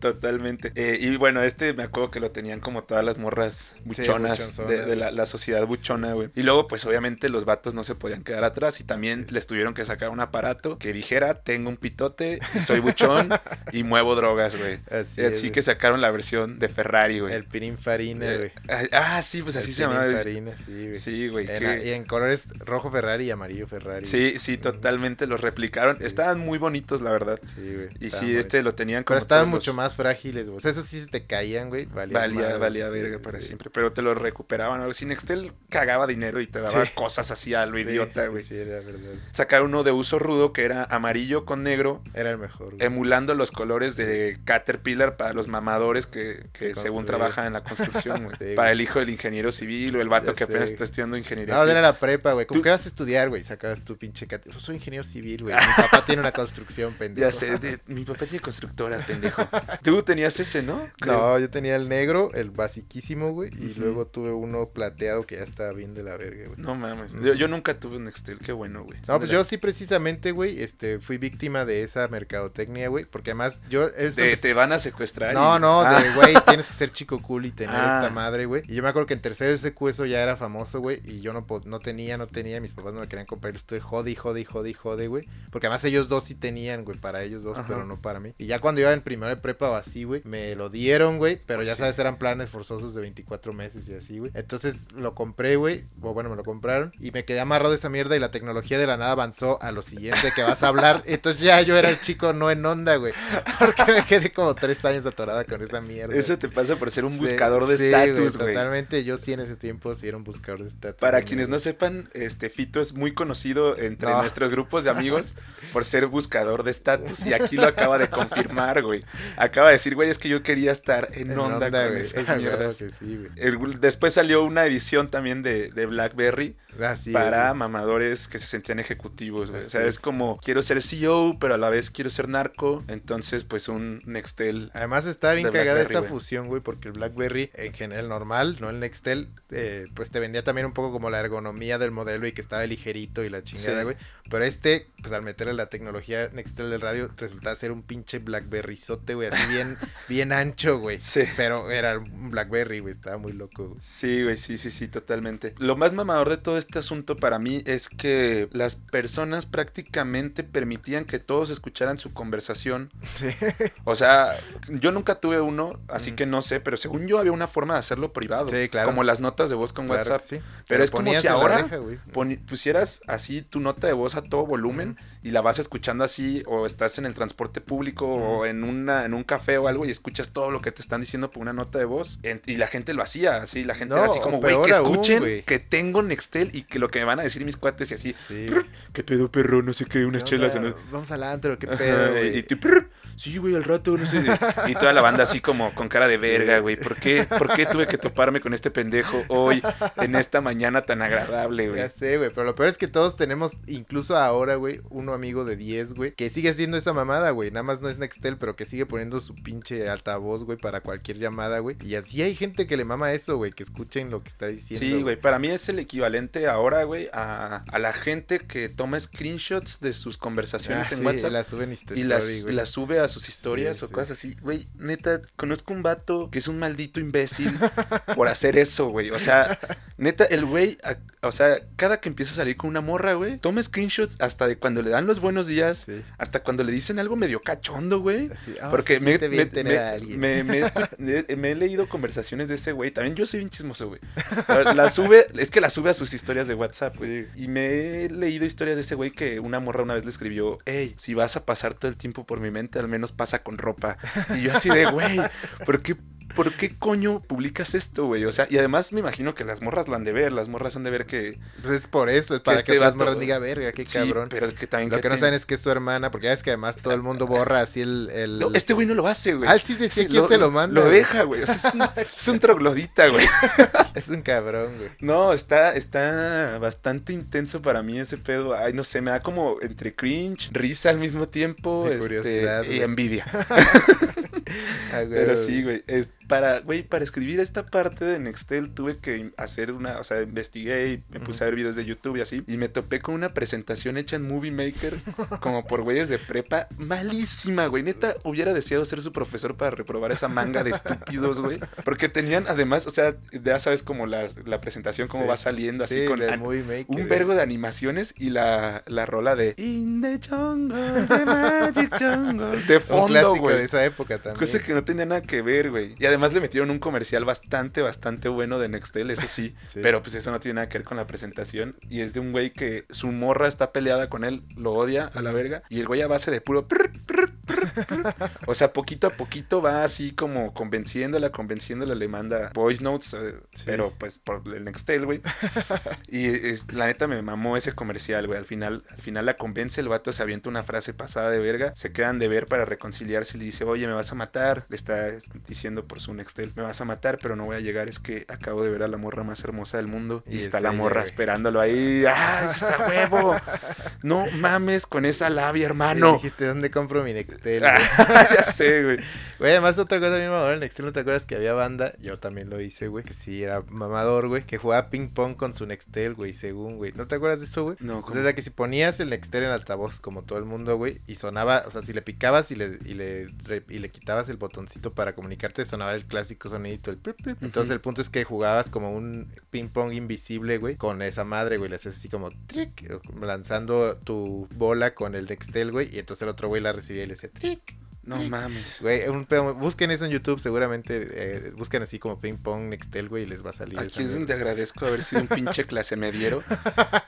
Speaker 2: Totalmente. Eh, y bueno, este me acuerdo que lo tenían como todas las morras buchonas de, de la, la sociedad buchona, güey. Y luego, pues obviamente los vatos no se podían quedar atrás y también les tuvieron que sacar un aparato que dijera, tengo un pitote, soy buchón y muevo drogas, güey.
Speaker 1: Así es,
Speaker 2: así
Speaker 1: güey.
Speaker 2: que sacaron la versión de Ferrari, güey.
Speaker 1: El Pininfarina,
Speaker 2: Eh,
Speaker 1: güey.
Speaker 2: ah, sí, pues así
Speaker 1: El
Speaker 2: se llama.
Speaker 1: Pininfarina, sí, güey.
Speaker 2: Sí, güey.
Speaker 1: En-
Speaker 2: que-
Speaker 1: y en colores rojo Ferrari y amarillo Ferrari.
Speaker 2: Sí, sí, totalmente los replicaron.
Speaker 1: Sí.
Speaker 2: Estaban muy bonitos, la verdad.
Speaker 1: Sí, güey.
Speaker 2: Y sí, este lo tenían como
Speaker 1: Pero estaban
Speaker 2: los-
Speaker 1: mucho más frágiles, güey. O sea, esos sí se te caían, güey. Valía,
Speaker 2: Valía,
Speaker 1: madre,
Speaker 2: valía
Speaker 1: sí,
Speaker 2: verga para siempre. Pero te lo recuperaban. algo así. Nextel cagaba dinero y te daba cosas así a lo idiota, güey.
Speaker 1: Sí, era verdad.
Speaker 2: Sacaron uno de uso rudo que era amarillo con negro,
Speaker 1: Era el mejor, güey.
Speaker 2: emulando los colores de Caterpillar para los mamadores que, que según trabajan en la construcción, güey. (laughs)
Speaker 1: Sí,
Speaker 2: para el hijo del ingeniero civil o el vato
Speaker 1: Ya
Speaker 2: que apenas
Speaker 1: sé.
Speaker 2: está estudiando ingeniería
Speaker 1: No,
Speaker 2: civil.
Speaker 1: era la prepa, güey. ¿Cómo
Speaker 2: Tú-
Speaker 1: que vas a estudiar, güey? Sacabas tu pinche cat... Yo soy ingeniero civil, güey. Mi papá tiene una construcción, (laughs) pendejo.
Speaker 2: Ya sé, de- (laughs) mi papá tiene constructoras, pendejo. Tú tenías ese, ¿no? Creo.
Speaker 1: No, yo tenía el negro, el basiquísimo, güey. Y luego tuve uno plateado que ya estaba bien de la verga, güey.
Speaker 2: No mames. Yo, yo nunca tuve un Nextel, qué bueno, güey.
Speaker 1: No, pues yo sí precisamente, güey, este, fui víctima de esa mercadotecnia, güey, porque además yo... esto
Speaker 2: Te,
Speaker 1: empezó-
Speaker 2: te van a secuestrar.
Speaker 1: No,
Speaker 2: y-
Speaker 1: no,
Speaker 2: Ah.
Speaker 1: de güey, tienes que ser chico cool y tener
Speaker 2: Ah.
Speaker 1: esta madre, güey. Y yo me acuerdo que en tercero SQ eso ya era famoso, güey, y yo no, no tenía, no tenía, mis papás no me querían comprar, estoy jode, jode, jode, jode, güey. Porque además ellos dos sí tenían, güey, para ellos dos,
Speaker 2: Ajá.
Speaker 1: pero no para mí. Y ya cuando iba en primero de prepa o así, güey, me lo dieron, güey, pero ya
Speaker 2: Sí.
Speaker 1: sabes, eran planes forzosos de 24 meses y así, güey. Entonces lo compré, güey, o bueno, me lo compraron y me quedé amarrado de esa mierda y la tecnología de la nada avanzó a lo siguiente que vas a hablar. (laughs) Entonces ya yo era el chico no en onda, güey. Porque me quedé como tres años atorada con esa mierda.
Speaker 2: Eso te pasa por ser un
Speaker 1: Sí,
Speaker 2: buscador de
Speaker 1: sí,
Speaker 2: estatus, güey.
Speaker 1: Totalmente, yo sí en ese tiempo sí era un buscador de estatus.
Speaker 2: Para quienes no sepan, este Fito es muy conocido entre
Speaker 1: No.
Speaker 2: nuestros grupos de amigos por ser buscador de estatus. Y aquí lo acaba de confirmar, güey. Acaba de decir, güey, es que yo quería estar en,
Speaker 1: En
Speaker 2: onda, con
Speaker 1: güey.
Speaker 2: esas (laughs)
Speaker 1: claro
Speaker 2: mierdas.
Speaker 1: que sí, güey.
Speaker 2: Después salió una edición también de, de BlackBerry Para mamadores que se sentían ejecutivos, güey. O sea, es
Speaker 1: es.
Speaker 2: como, quiero ser CEO, pero a la vez quiero ser narco. Entonces, pues un Nextel.
Speaker 1: Además está bien cagada esa
Speaker 2: güey.
Speaker 1: fusión, güey, porque el BlackBerry en general normal, no el Nextel, eh, pues te vendía también un poco como la ergonomía del modelo y que estaba ligerito y la chingada,
Speaker 2: Sí.
Speaker 1: güey. Pero este, pues al meterle la tecnología Nextel del radio, resultaba ser un pinche BlackBerryzote, güey, así bien, (laughs) bien ancho, güey.
Speaker 2: Sí.
Speaker 1: Pero era un BlackBerry, güey, estaba muy loco, güey.
Speaker 2: Sí, güey, sí, sí, sí, totalmente. Lo más mamador de todo este asunto para mí es que las personas prácticamente permitían que todos escucharan su conversación.
Speaker 1: Sí.
Speaker 2: O sea, yo nunca tuve uno, así
Speaker 1: Mm.
Speaker 2: que no sé, pero según yo había una forma de hacerlo privado.
Speaker 1: Sí, claro.
Speaker 2: Como las notas de voz con
Speaker 1: Claro
Speaker 2: WhatsApp.
Speaker 1: sí.
Speaker 2: Pero es como si ahora
Speaker 1: oreja,
Speaker 2: pusieras así tu nota de voz a todo volumen y la vas escuchando así o estás en el transporte público o en una en un café o algo y escuchas todo lo que te están diciendo por una nota de voz En- y la gente lo hacía así la gente
Speaker 1: No,
Speaker 2: era así como güey que
Speaker 1: aún,
Speaker 2: escuchen que tengo Nextel y que lo que me van a decir mis cuates y así
Speaker 1: Sí.
Speaker 2: qué pedo perro no sé qué unas
Speaker 1: ¿Qué
Speaker 2: chelas
Speaker 1: onda?
Speaker 2: o no-
Speaker 1: Vamos al antro, qué
Speaker 2: Ajá,
Speaker 1: pedo,
Speaker 2: y tú, prr, sí, güey, al rato, no sé. Y toda la banda así como con cara de verga, güey. ¿Por qué, ¿Por qué tuve que toparme con este pendejo hoy, en esta mañana tan agradable, güey?
Speaker 1: Ya sé, güey, pero lo peor es que todos tenemos, incluso ahora, güey, uno amigo de 10, güey, que sigue haciendo esa mamada, güey. Nada más no es Nextel, pero que sigue poniendo su pinche altavoz, güey, para cualquier llamada, güey. Y así hay gente que le mama eso, güey, que escuchen lo que está diciendo.
Speaker 2: Sí, güey, para mí es el equivalente ahora, güey, a, a la gente que toma screenshots de sus conversaciones
Speaker 1: Ah,
Speaker 2: en
Speaker 1: sí,
Speaker 2: WhatsApp
Speaker 1: la suben Insta
Speaker 2: y
Speaker 1: Story,
Speaker 2: las, sube a sus historias
Speaker 1: Sí,
Speaker 2: o
Speaker 1: sí.
Speaker 2: cosas así. Güey, neta, conozco un vato que es un maldito imbécil por hacer eso, güey. O sea, neta, el güey, o sea, cada que empieza a salir con una morra, güey, toma screenshots hasta de cuando le dan los buenos días, hasta cuando le dicen algo medio cachondo, güey.
Speaker 1: Ah,
Speaker 2: Porque me, (laughs) me- he leído conversaciones de ese güey. También yo soy bien chismoso, güey. La sube, es que la sube a sus historias de WhatsApp, güey. Y me he leído historias de ese güey que una morra una vez le escribió, hey, si vas a pasar todo el tiempo por mi mente, al menos pasa con ropa. Y yo así de, güey, ¿por qué? ¿Por qué coño publicas esto, güey? O sea, y además me imagino que las morras lo han de ver, las morras han de ver que...
Speaker 1: Pues es por eso, es para que,
Speaker 2: este
Speaker 1: otras
Speaker 2: vato-
Speaker 1: morras diga, verga, qué
Speaker 2: Sí,
Speaker 1: cabrón.
Speaker 2: pero que también...
Speaker 1: Lo que no saben es que es su hermana, porque ya es que además todo el mundo borra así el... el...
Speaker 2: No, este güey no lo hace, güey.
Speaker 1: Ah, sí decía quién se lo manda.
Speaker 2: Lo deja, güey. O sea, es un, (laughs) es un troglodita, güey. (laughs)
Speaker 1: Es un cabrón, güey.
Speaker 2: No, está, está bastante intenso para mí ese pedo. Ay, no sé, me da como entre cringe, risa al mismo tiempo
Speaker 1: Y
Speaker 2: este,
Speaker 1: curiosidad,
Speaker 2: y envidia. (laughs)
Speaker 1: Ah,
Speaker 2: Pero sí, güey. es para, güey, para escribir esta parte de Nextel tuve que hacer una, o sea, investigué y me puse a ver videos de YouTube y así. Y me topé con una presentación hecha en Movie Maker, (laughs) como por güeyes de prepa, malísima, güey. Neta, hubiera deseado ser su profesor para reprobar esa manga de estúpidos, güey. Porque tenían, además, o sea, ya sabes como la, la presentación, cómo
Speaker 1: Sí.
Speaker 2: va saliendo así
Speaker 1: Sí,
Speaker 2: con an-
Speaker 1: Movie Maker,
Speaker 2: un
Speaker 1: güey.
Speaker 2: vergo de animaciones y la, la rola de In the jungle, the magic jungle. (laughs) De
Speaker 1: Un
Speaker 2: fondo,
Speaker 1: clásico
Speaker 2: güey.
Speaker 1: de esa época también.
Speaker 2: Cosa que no tenía nada que ver, güey. Y además le metieron un comercial bastante, bastante bueno de Nextel, eso sí. (laughs)
Speaker 1: Sí.
Speaker 2: Pero pues eso no tiene nada que ver con la presentación. Y es de un güey que su morra está peleada con él, lo odia a la verga. Y el güey a base de puro... prr, prr. O sea, poquito a poquito va así como convenciéndola, convenciéndola, le manda voice notes, eh,
Speaker 1: Sí.
Speaker 2: pero pues por el Nextel, güey. Y es- la neta me mamó ese comercial, güey. Al final, al final la convence, el vato se avienta una frase pasada de verga. Se quedan de ver para reconciliarse y le dice, oye, me vas a matar. Le está diciendo por su Nextel, me vas a matar, pero no voy a llegar. Es que acabo de ver a la morra más hermosa del mundo. Y,
Speaker 1: Y
Speaker 2: está
Speaker 1: es
Speaker 2: la morra
Speaker 1: güey.
Speaker 2: esperándolo ahí. ¡Ah, es a huevo! No mames con esa labia, hermano.
Speaker 1: dijiste, ¿dónde compro mi Nextel? Güey?
Speaker 2: Ah, (laughs) ya sé, güey.
Speaker 1: Güey, además otra cosa bien mamadora en Nextel, ¿no te acuerdas que había banda? Yo también lo hice, güey, que sí era mamador, güey, que jugaba ping pong con su Nextel, güey, según, güey. ¿No te acuerdas de eso, güey?
Speaker 2: No,
Speaker 1: O sea, que si ponías el Nextel en altavoz como todo el mundo, güey, y sonaba, o sea, si le picabas y le, y le, y le quitabas el botoncito para comunicarte, sonaba el clásico sonidito, el prip, prip. Entonces el punto es que jugabas como un ping pong invisible, güey, con esa madre, güey, le hacías así como trick, lanzando tu bola con el Nextel, güey, y entonces el otro güey la recibía y le decía trick.
Speaker 2: No mames.
Speaker 1: Güey, un pedo- busquen eso en YouTube, seguramente eh, busquen así como ping pong Nextel, güey, y les va a salir.
Speaker 2: Aquí es donde agradezco haber sido un pinche (laughs) clase mediero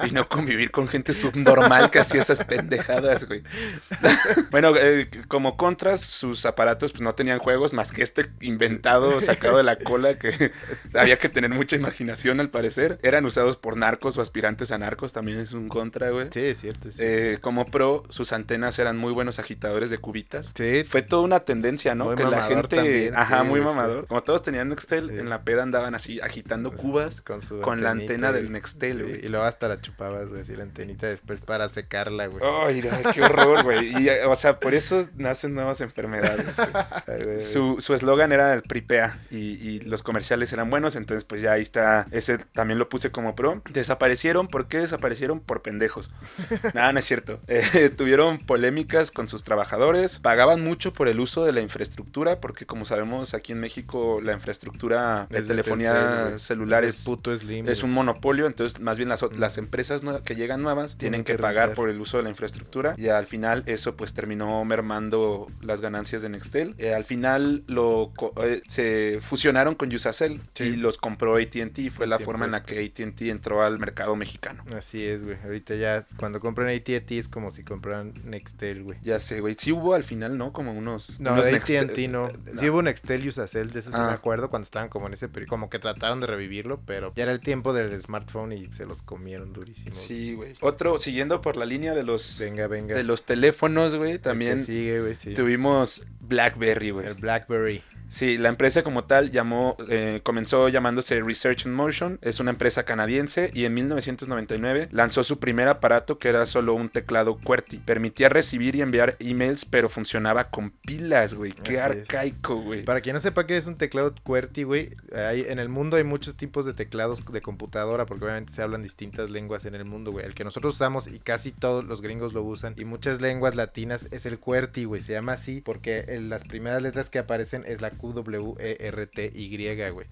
Speaker 2: y no convivir con gente subnormal que hacía esas pendejadas, güey. (laughs) bueno, eh, como contras, sus aparatos pues no tenían juegos más que este inventado, sacado de la (laughs) cola, que había que tener mucha imaginación al parecer. Eran usados por narcos o aspirantes a narcos, también es un contra, güey.
Speaker 1: Sí, es cierto. Sí,
Speaker 2: Eh, como pro, sus antenas eran muy buenos agitadores de cubitas.
Speaker 1: Sí,
Speaker 2: Fue toda una tendencia, ¿no?
Speaker 1: Muy
Speaker 2: que la gente,
Speaker 1: también,
Speaker 2: ajá,
Speaker 1: sí,
Speaker 2: muy
Speaker 1: sí.
Speaker 2: mamador. Como todos tenían Nextel,
Speaker 1: Sí.
Speaker 2: en la peda andaban así agitando cubas
Speaker 1: con su
Speaker 2: con la antena del. Nextel, güey.
Speaker 1: y luego hasta la chupabas, güey, la antenita después para secarla, güey.
Speaker 2: Ay, qué horror, güey. Y, o sea, por eso nacen nuevas enfermedades. (laughs) güey. Su su eslogan era el pripea y, y los comerciales eran buenos, entonces pues ya ahí está, ese también lo puse como pro. Desaparecieron, ¿por qué desaparecieron? Por pendejos. (laughs) Nada, no es cierto. Eh, (laughs) tuvieron polémicas con sus trabajadores, pagaban mucho por el uso de la infraestructura, porque como sabemos aquí en México la infraestructura de telefonía celular
Speaker 1: Es
Speaker 2: es,
Speaker 1: el puto Slim,
Speaker 2: es
Speaker 1: güey.
Speaker 2: un monopolio, entonces más bien las,
Speaker 1: Mm.
Speaker 2: las empresas que llegan nuevas tienen,
Speaker 1: Tienen
Speaker 2: que,
Speaker 1: que
Speaker 2: pagar por el uso de la infraestructura y al final eso pues terminó mermando las ganancias de Nextel. Eh, al final lo eh, se fusionaron con Usacell
Speaker 1: Sí.
Speaker 2: y los compró AT&T y fue la forma en la que AT&T entró al mercado mexicano.
Speaker 1: Así es, güey. Ahorita ya, cuando compran AT&T es como si compraran Nextel, güey.
Speaker 2: Ya sé, güey. Sí hubo al final, ¿no? Como unos...
Speaker 1: No,
Speaker 2: unos
Speaker 1: de AT&T no.
Speaker 2: eh,
Speaker 1: Sí hubo Nextel y Usacell, de eso sí
Speaker 2: Ah.
Speaker 1: me acuerdo cuando estaban como en ese periodo, como que trataron de revivirlo, pero ya era el tiempo del smartphone y se los comieron durísimo.
Speaker 2: Sí, güey. Otro, siguiendo por la línea de los,
Speaker 1: Venga, venga.
Speaker 2: de los teléfonos, güey, también
Speaker 1: sigue, güey, sí.
Speaker 2: tuvimos BlackBerry, güey.
Speaker 1: El BlackBerry.
Speaker 2: Sí, la empresa como tal llamó, eh, comenzó llamándose Research in Motion, es una empresa canadiense y en 1999 lanzó su primer aparato que era solo un teclado QWERTY. Permitía recibir y enviar emails, pero funcionaba con pilas, güey. Qué
Speaker 1: Así
Speaker 2: arcaico, güey.
Speaker 1: Para quien no sepa qué es un teclado QWERTY, güey, en el mundo hay muchos tipos de teclados de computadora, porque obviamente se hablan distintas lenguas en el mundo, güey. El que nosotros usamos y casi todos los gringos lo usan, y muchas lenguas latinas, es el QWERTY, güey. Se llama así porque en las primeras letras que aparecen es la Q, W, E, R, T, Y, güey.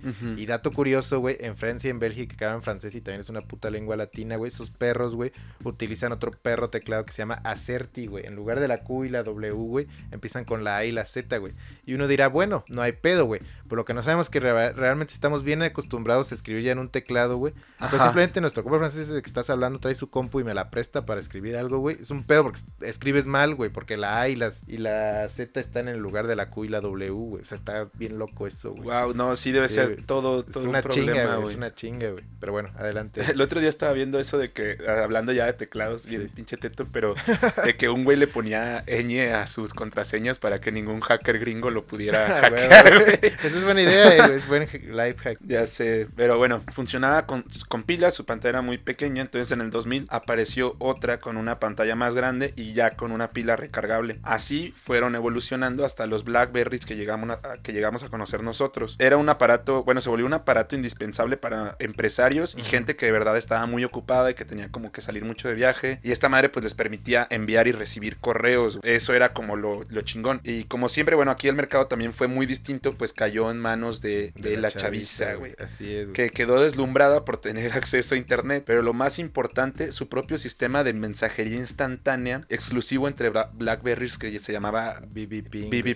Speaker 1: Dato curioso, güey, en Francia y en Bélgica que hablan francés y también es una puta lengua latina, güey. Esos perros, güey, utilizan otro perro teclado que se llama Acerti, güey. En lugar de la Q y la W, güey, empiezan con la A y la Z, güey. Y uno dirá, bueno, no hay pedo, güey. Por lo que no sabemos que re- realmente estamos bien acostumbrados a escribir ya en un teclado, güey. Entonces
Speaker 2: Ajá.
Speaker 1: simplemente nuestro compa francés de que estás hablando trae su compu y me la presta para escribir algo, güey. Es un pedo porque escribes mal, güey, porque la A y, las, y la Z están en el lugar de la Q y la W, güey. O sea, está bien loco eso, güey.
Speaker 2: Wow, no, sí debe
Speaker 1: Sí,
Speaker 2: ser todo,
Speaker 1: Es una
Speaker 2: un problema,
Speaker 1: chinga, güey. Es una chinga, güey. Pero bueno, adelante. (laughs)
Speaker 2: El otro día estaba viendo eso de que, ah, hablando ya de teclados, bien
Speaker 1: Sí.
Speaker 2: pinche teto, pero (laughs) de que un güey le ponía ñ a sus contraseñas para que ningún hacker gringo lo pudiera (laughs)
Speaker 1: Ah,
Speaker 2: hackear,
Speaker 1: güey.
Speaker 2: güey.
Speaker 1: Esa es buena idea, güey. Es buen life hack.
Speaker 2: Ya sé, pero bueno, funcionaba con, con pilas, su pantalla era muy pequeña, entonces en el 2000 apareció otra con una pantalla más grande y ya con una pila recargable. Así fueron evolucionando hasta los Blackberries que llegamos a- que llegamos a conocer nosotros. Era un aparato, bueno, se volvió un aparato indispensable para empresarios y gente que de verdad estaba muy ocupada y que tenía como que salir mucho de viaje. Y esta madre pues les permitía enviar y recibir correos. Eso era como lo, lo chingón. Y como siempre, bueno, aquí el mercado también fue muy distinto, pues cayó en manos de, de la, chaviza, güey
Speaker 1: Así es,
Speaker 2: que quedó deslumbrada por tener (laughs) acceso a internet, pero lo más importante, su propio sistema de mensajería instantánea exclusivo entre Bla- Blackberries que se llamaba
Speaker 1: BB.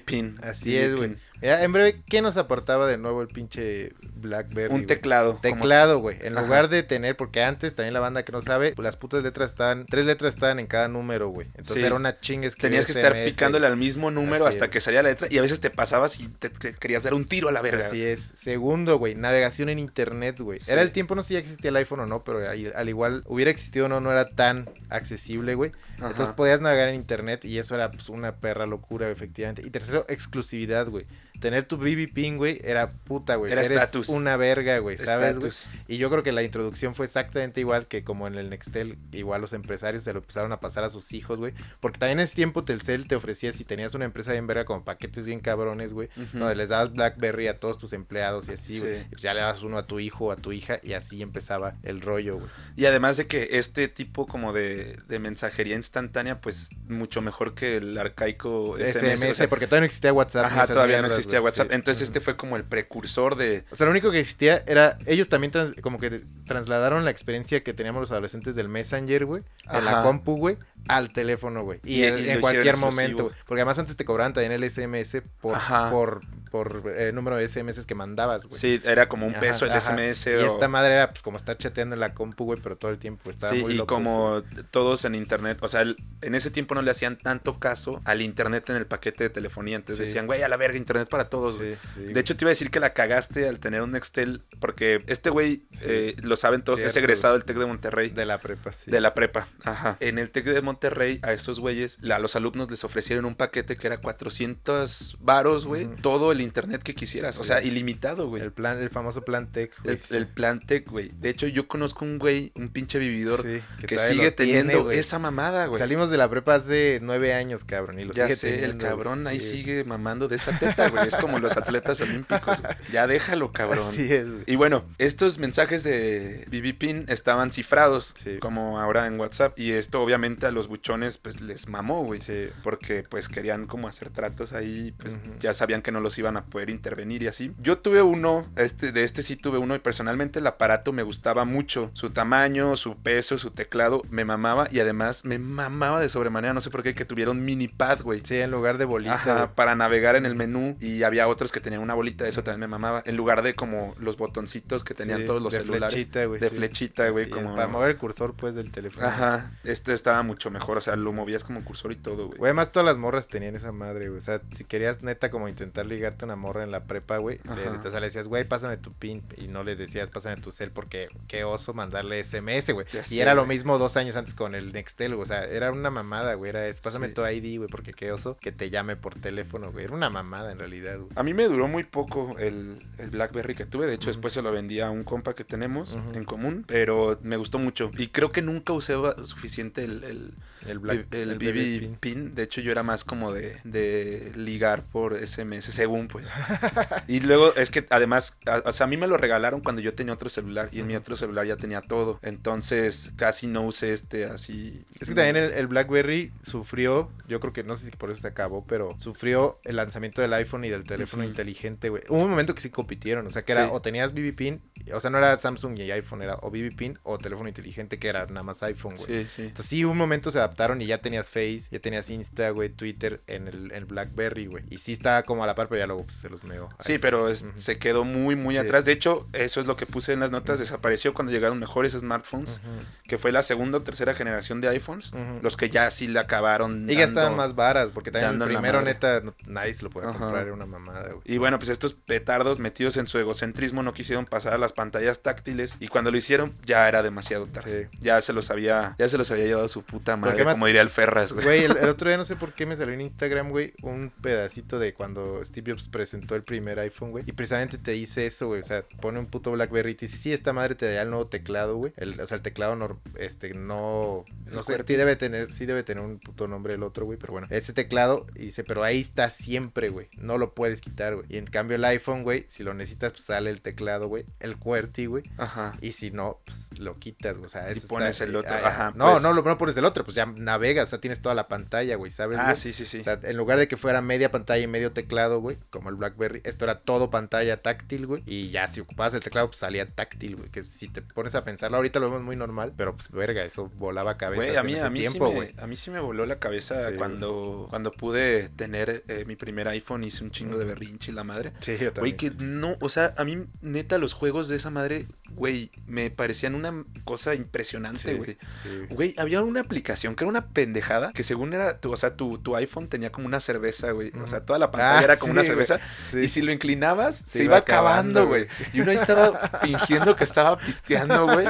Speaker 2: Pin.
Speaker 1: Así
Speaker 2: BB
Speaker 1: es, güey. En breve, ¿qué nos aportaba de nuevo el pinche Blackberry?
Speaker 2: Un teclado.
Speaker 1: Teclado, güey. En
Speaker 2: Ajá.
Speaker 1: lugar de tener, porque antes también la banda que no sabe, las putas letras estaban, tres letras estaban en cada número, güey. Entonces
Speaker 2: Sí.
Speaker 1: era una chinga
Speaker 2: Tenías que estar picándole al mismo número hasta
Speaker 1: es.
Speaker 2: que salía la letra y a veces te pasabas y te, te querías dar un tiro a la verga.
Speaker 1: Así es. Segundo, güey, navegación en internet, güey.
Speaker 2: Sí.
Speaker 1: Era el tiempo, no sé si ya existía el iPhone o no, pero ahí- al igual hubiera existido o no, no era tan accesible, güey. Entonces podías navegar en internet y eso era pues, una perra locura, efectivamente. Y tercero, exclusividad, güey. Tener tu BB pin, güey, era puta, güey.
Speaker 2: Era
Speaker 1: Eres
Speaker 2: estatus.
Speaker 1: una verga, güey, ¿sabes, güey? Y yo creo que la introducción fue exactamente igual que como en el Nextel, igual los empresarios se lo empezaron a pasar a sus hijos, güey. Porque también en ese tiempo Telcel te ofrecía, si tenías una empresa bien verga, como paquetes bien cabrones, güey, donde les dabas Blackberry a todos tus empleados y así,
Speaker 2: Sí.
Speaker 1: güey. Pues ya le dabas uno a tu hijo o a tu hija y así empezaba el rollo, güey.
Speaker 2: Y además de que este tipo como de, de mensajería instantánea, pues mucho mejor que el arcaico SMS.
Speaker 1: SMS,
Speaker 2: o sea,
Speaker 1: porque todavía no existía WhatsApp.
Speaker 2: ajá, todavía no
Speaker 1: mierdas,
Speaker 2: existía
Speaker 1: güey,
Speaker 2: WhatsApp.
Speaker 1: sí.
Speaker 2: Entonces este fue como el precursor de...
Speaker 1: O sea, lo único que existía era. Ellos también como que trasladaron la experiencia que teníamos los adolescentes del Messenger, güey. En la compu, güey. Al teléfono, güey. Y,
Speaker 2: Y-
Speaker 1: en-
Speaker 2: y
Speaker 1: cualquier momento, güey. Porque además antes te cobraban también el SMS por,
Speaker 2: Ajá.
Speaker 1: por, por eh, número de SMS que mandabas, güey.
Speaker 2: Sí, era como un
Speaker 1: Ajá,
Speaker 2: peso el
Speaker 1: ajá.
Speaker 2: SMS.
Speaker 1: Y
Speaker 2: o-
Speaker 1: esta madre era pues como estar chateando en la compu, güey, pero todo el tiempo estaba
Speaker 2: Sí,
Speaker 1: muy
Speaker 2: y
Speaker 1: loco.
Speaker 2: como todos en internet, o sea, el- en ese tiempo no le hacían tanto caso al internet en el paquete de telefonía, entonces
Speaker 1: Sí.
Speaker 2: decían, güey, a la verga, internet para todos. güey". De hecho, te iba a decir que la cagaste al tener un Nextel, porque este güey, eh, lo saben todos, es egresado del TEC de Monterrey.
Speaker 1: de la prepa, sí.
Speaker 2: De la prepa, ajá. En el TEC de Monterrey, a esos güeyes, a los alumnos les ofrecieron un paquete que era 400 varos, güey. Todo el internet que quisieras. O sea, ilimitado, güey.
Speaker 1: El plan, el famoso plan tech, güey.
Speaker 2: El, el plan tech, güey. De hecho, yo conozco un güey, un pinche vividor,
Speaker 1: Sí,
Speaker 2: que, sigue
Speaker 1: tiene,
Speaker 2: teniendo esa mamada, güey.
Speaker 1: Salimos de la prepa hace nueve años, cabrón, y lo
Speaker 2: Ya
Speaker 1: sigue
Speaker 2: sé, el
Speaker 1: teniendo,
Speaker 2: cabrón ahí
Speaker 1: Sí.
Speaker 2: sigue mamando de esa teta, güey. Es como los atletas olímpicos. güey. Ya déjalo, cabrón.
Speaker 1: Así es, güey.
Speaker 2: Y bueno, estos mensajes de BB Pin estaban cifrados, como ahora en WhatsApp. Y esto obviamente a los buchones pues les mamó, güey.
Speaker 1: Sí.
Speaker 2: Porque pues querían como hacer tratos ahí, pues ya sabían que no los iban a poder intervenir y así. Yo tuve uno, este, de este sí tuve uno y personalmente el aparato me gustaba mucho. Su tamaño, su peso, su teclado, me mamaba y además me mamaba de sobremanera, no sé por qué, que tuviera un mini pad, güey.
Speaker 1: Sí, en lugar de bolita.
Speaker 2: Ajá, para navegar en el menú y había otros que tenían una bolita, eso también me mamaba. En lugar de como los botoncitos que tenían
Speaker 1: Sí,
Speaker 2: todos los
Speaker 1: de
Speaker 2: celulares.
Speaker 1: flechita, güey,
Speaker 2: de
Speaker 1: sí.
Speaker 2: flechita, güey, como...
Speaker 1: Para mover el cursor, pues, del teléfono.
Speaker 2: Ajá, este estaba mucho mejor, o sea, lo movías como cursor y todo, güey.
Speaker 1: Güey, además todas las morras tenían esa madre, güey. O sea, si querías neta como intentar ligarte una morra en la prepa, güey. le-. O sea, le decías, güey, pásame tu pin. Y no le decías, pásame tu cel porque qué oso mandarle SMS, güey. Y
Speaker 2: sé,
Speaker 1: era lo mismo dos años antes con el Nextel, güey. O sea, era una mamada, güey. Era, es, pásame
Speaker 2: Sí.
Speaker 1: tu ID, güey, porque qué oso que te llame por teléfono, güey. Era una mamada en realidad, güey.
Speaker 2: A mí me duró muy poco el, el BlackBerry que tuve. De hecho, después se lo vendí a un compa que tenemos en común. Pero me gustó mucho. Y creo que nunca usé suficiente el, el,
Speaker 1: El Black,
Speaker 2: el,
Speaker 1: el
Speaker 2: BB
Speaker 1: BB
Speaker 2: pin.
Speaker 1: pin.
Speaker 2: De hecho, yo era más como de, de ligar por SMS, según pues. (laughs) y luego es que además, a- o sea, a mí me lo regalaron cuando yo tenía otro celular. Y en mi otro celular ya tenía todo. Entonces, casi no usé este así.
Speaker 1: Es que también el, el BlackBerry sufrió, yo creo que no sé si por eso se acabó, pero sufrió el lanzamiento del iPhone y del teléfono inteligente, güey. Hubo un momento que sí compitieron, o sea, que era
Speaker 2: Sí.
Speaker 1: o tenías BB Pin, o sea, no era Samsung y iPhone, era o BB Pin o teléfono inteligente, que era nada más iPhone, güey.
Speaker 2: Sí, sí.
Speaker 1: Entonces sí, un momento se adaptaron y ya tenías Face, ya tenías Insta, güey, Twitter en el, en BlackBerry, güey. Y sí estaba como a la par, pero ya luego pues, se los meó.
Speaker 2: Sí, pero es- se quedó muy, muy
Speaker 1: Sí.
Speaker 2: atrás. De hecho, eso es lo que puse en las notas. Desapareció cuando llegaron mejores smartphones, que fue la segunda o tercera generación de iPhones. Los que ya sí le acabaron.
Speaker 1: Y ya estaban más varas, porque también el
Speaker 2: la
Speaker 1: primero, neta, no- nadie se lo podía comprar, era una mamada, güey.
Speaker 2: Y bueno, pues estos petardos metidos en su egocentrismo no quisieron pasar a las pantallas táctiles. Y cuando lo hicieron, ya era demasiado tarde.
Speaker 1: Sí.
Speaker 2: Ya se los había, ya se los había llevado su puta madre,
Speaker 1: Porque más-
Speaker 2: como diría el Ferras, güey.
Speaker 1: Güey, el, el (laughs) otro día no sé por qué me salió en Instagram, güey, un pedacito de cuando Steve Jobs presentó el primer iPhone, güey. Y precisamente te dice eso, güey. O sea, pone un puto Blackberry y te dice, sí, esta madre te da el nuevo teclado, güey. El- o sea, el teclado no, este, no, no sé, sí debe tener, sí debe tener un puto nombre el otro, güey. Pero bueno, ese teclado, y dice, pero ahí está siempre, güey. No lo puedes quitar, güey. Y en cambio el iPhone, güey, si lo necesitas, pues sale el teclado, güey. El QWERTY, güey.
Speaker 2: Ajá.
Speaker 1: Y si no, pues lo quitas, güey. O sea, eso
Speaker 2: pones
Speaker 1: está-
Speaker 2: el otro, ajá,
Speaker 1: No,
Speaker 2: pues.
Speaker 1: no, lo- no pones el otro, pues ya navegas, o sea, tienes toda la pantalla, güey, ¿sabes?
Speaker 2: Ah,
Speaker 1: güey?
Speaker 2: sí, sí, sí.
Speaker 1: O sea, en lugar de que fuera media pantalla y medio teclado, güey, como el BlackBerry, esto era todo pantalla táctil, güey. Y ya si ocupabas el teclado, pues salía táctil, güey. Que si te pones a pensarlo, ahorita lo vemos muy normal, pero pues verga, eso volaba cabezas
Speaker 2: Güey, a
Speaker 1: en
Speaker 2: mí,
Speaker 1: ese
Speaker 2: a mí,
Speaker 1: tiempo,
Speaker 2: sí
Speaker 1: güey.
Speaker 2: me, a mí sí me voló la cabeza
Speaker 1: Sí.
Speaker 2: cuando, cuando pude tener eh, mi primer iPhone, hice un chingo de berrinche y la madre.
Speaker 1: Sí, yo
Speaker 2: Güey,
Speaker 1: también.
Speaker 2: que no, o sea, a mí neta los juegos de esa madre, güey, me parecían una cosa impresionante,
Speaker 1: Sí,
Speaker 2: güey.
Speaker 1: sí.
Speaker 2: Güey, había una aplicación que era una pendejada, que según era, tu, o sea, tu, tu iPhone tenía como una cerveza, güey. O sea, toda la pantalla
Speaker 1: Ah,
Speaker 2: era como
Speaker 1: sí,
Speaker 2: una cerveza.
Speaker 1: Sí.
Speaker 2: Y si lo inclinabas, se,
Speaker 1: iba
Speaker 2: iba acabando, güey. Y uno ahí estaba (laughs) fingiendo que estaba pisteando, güey.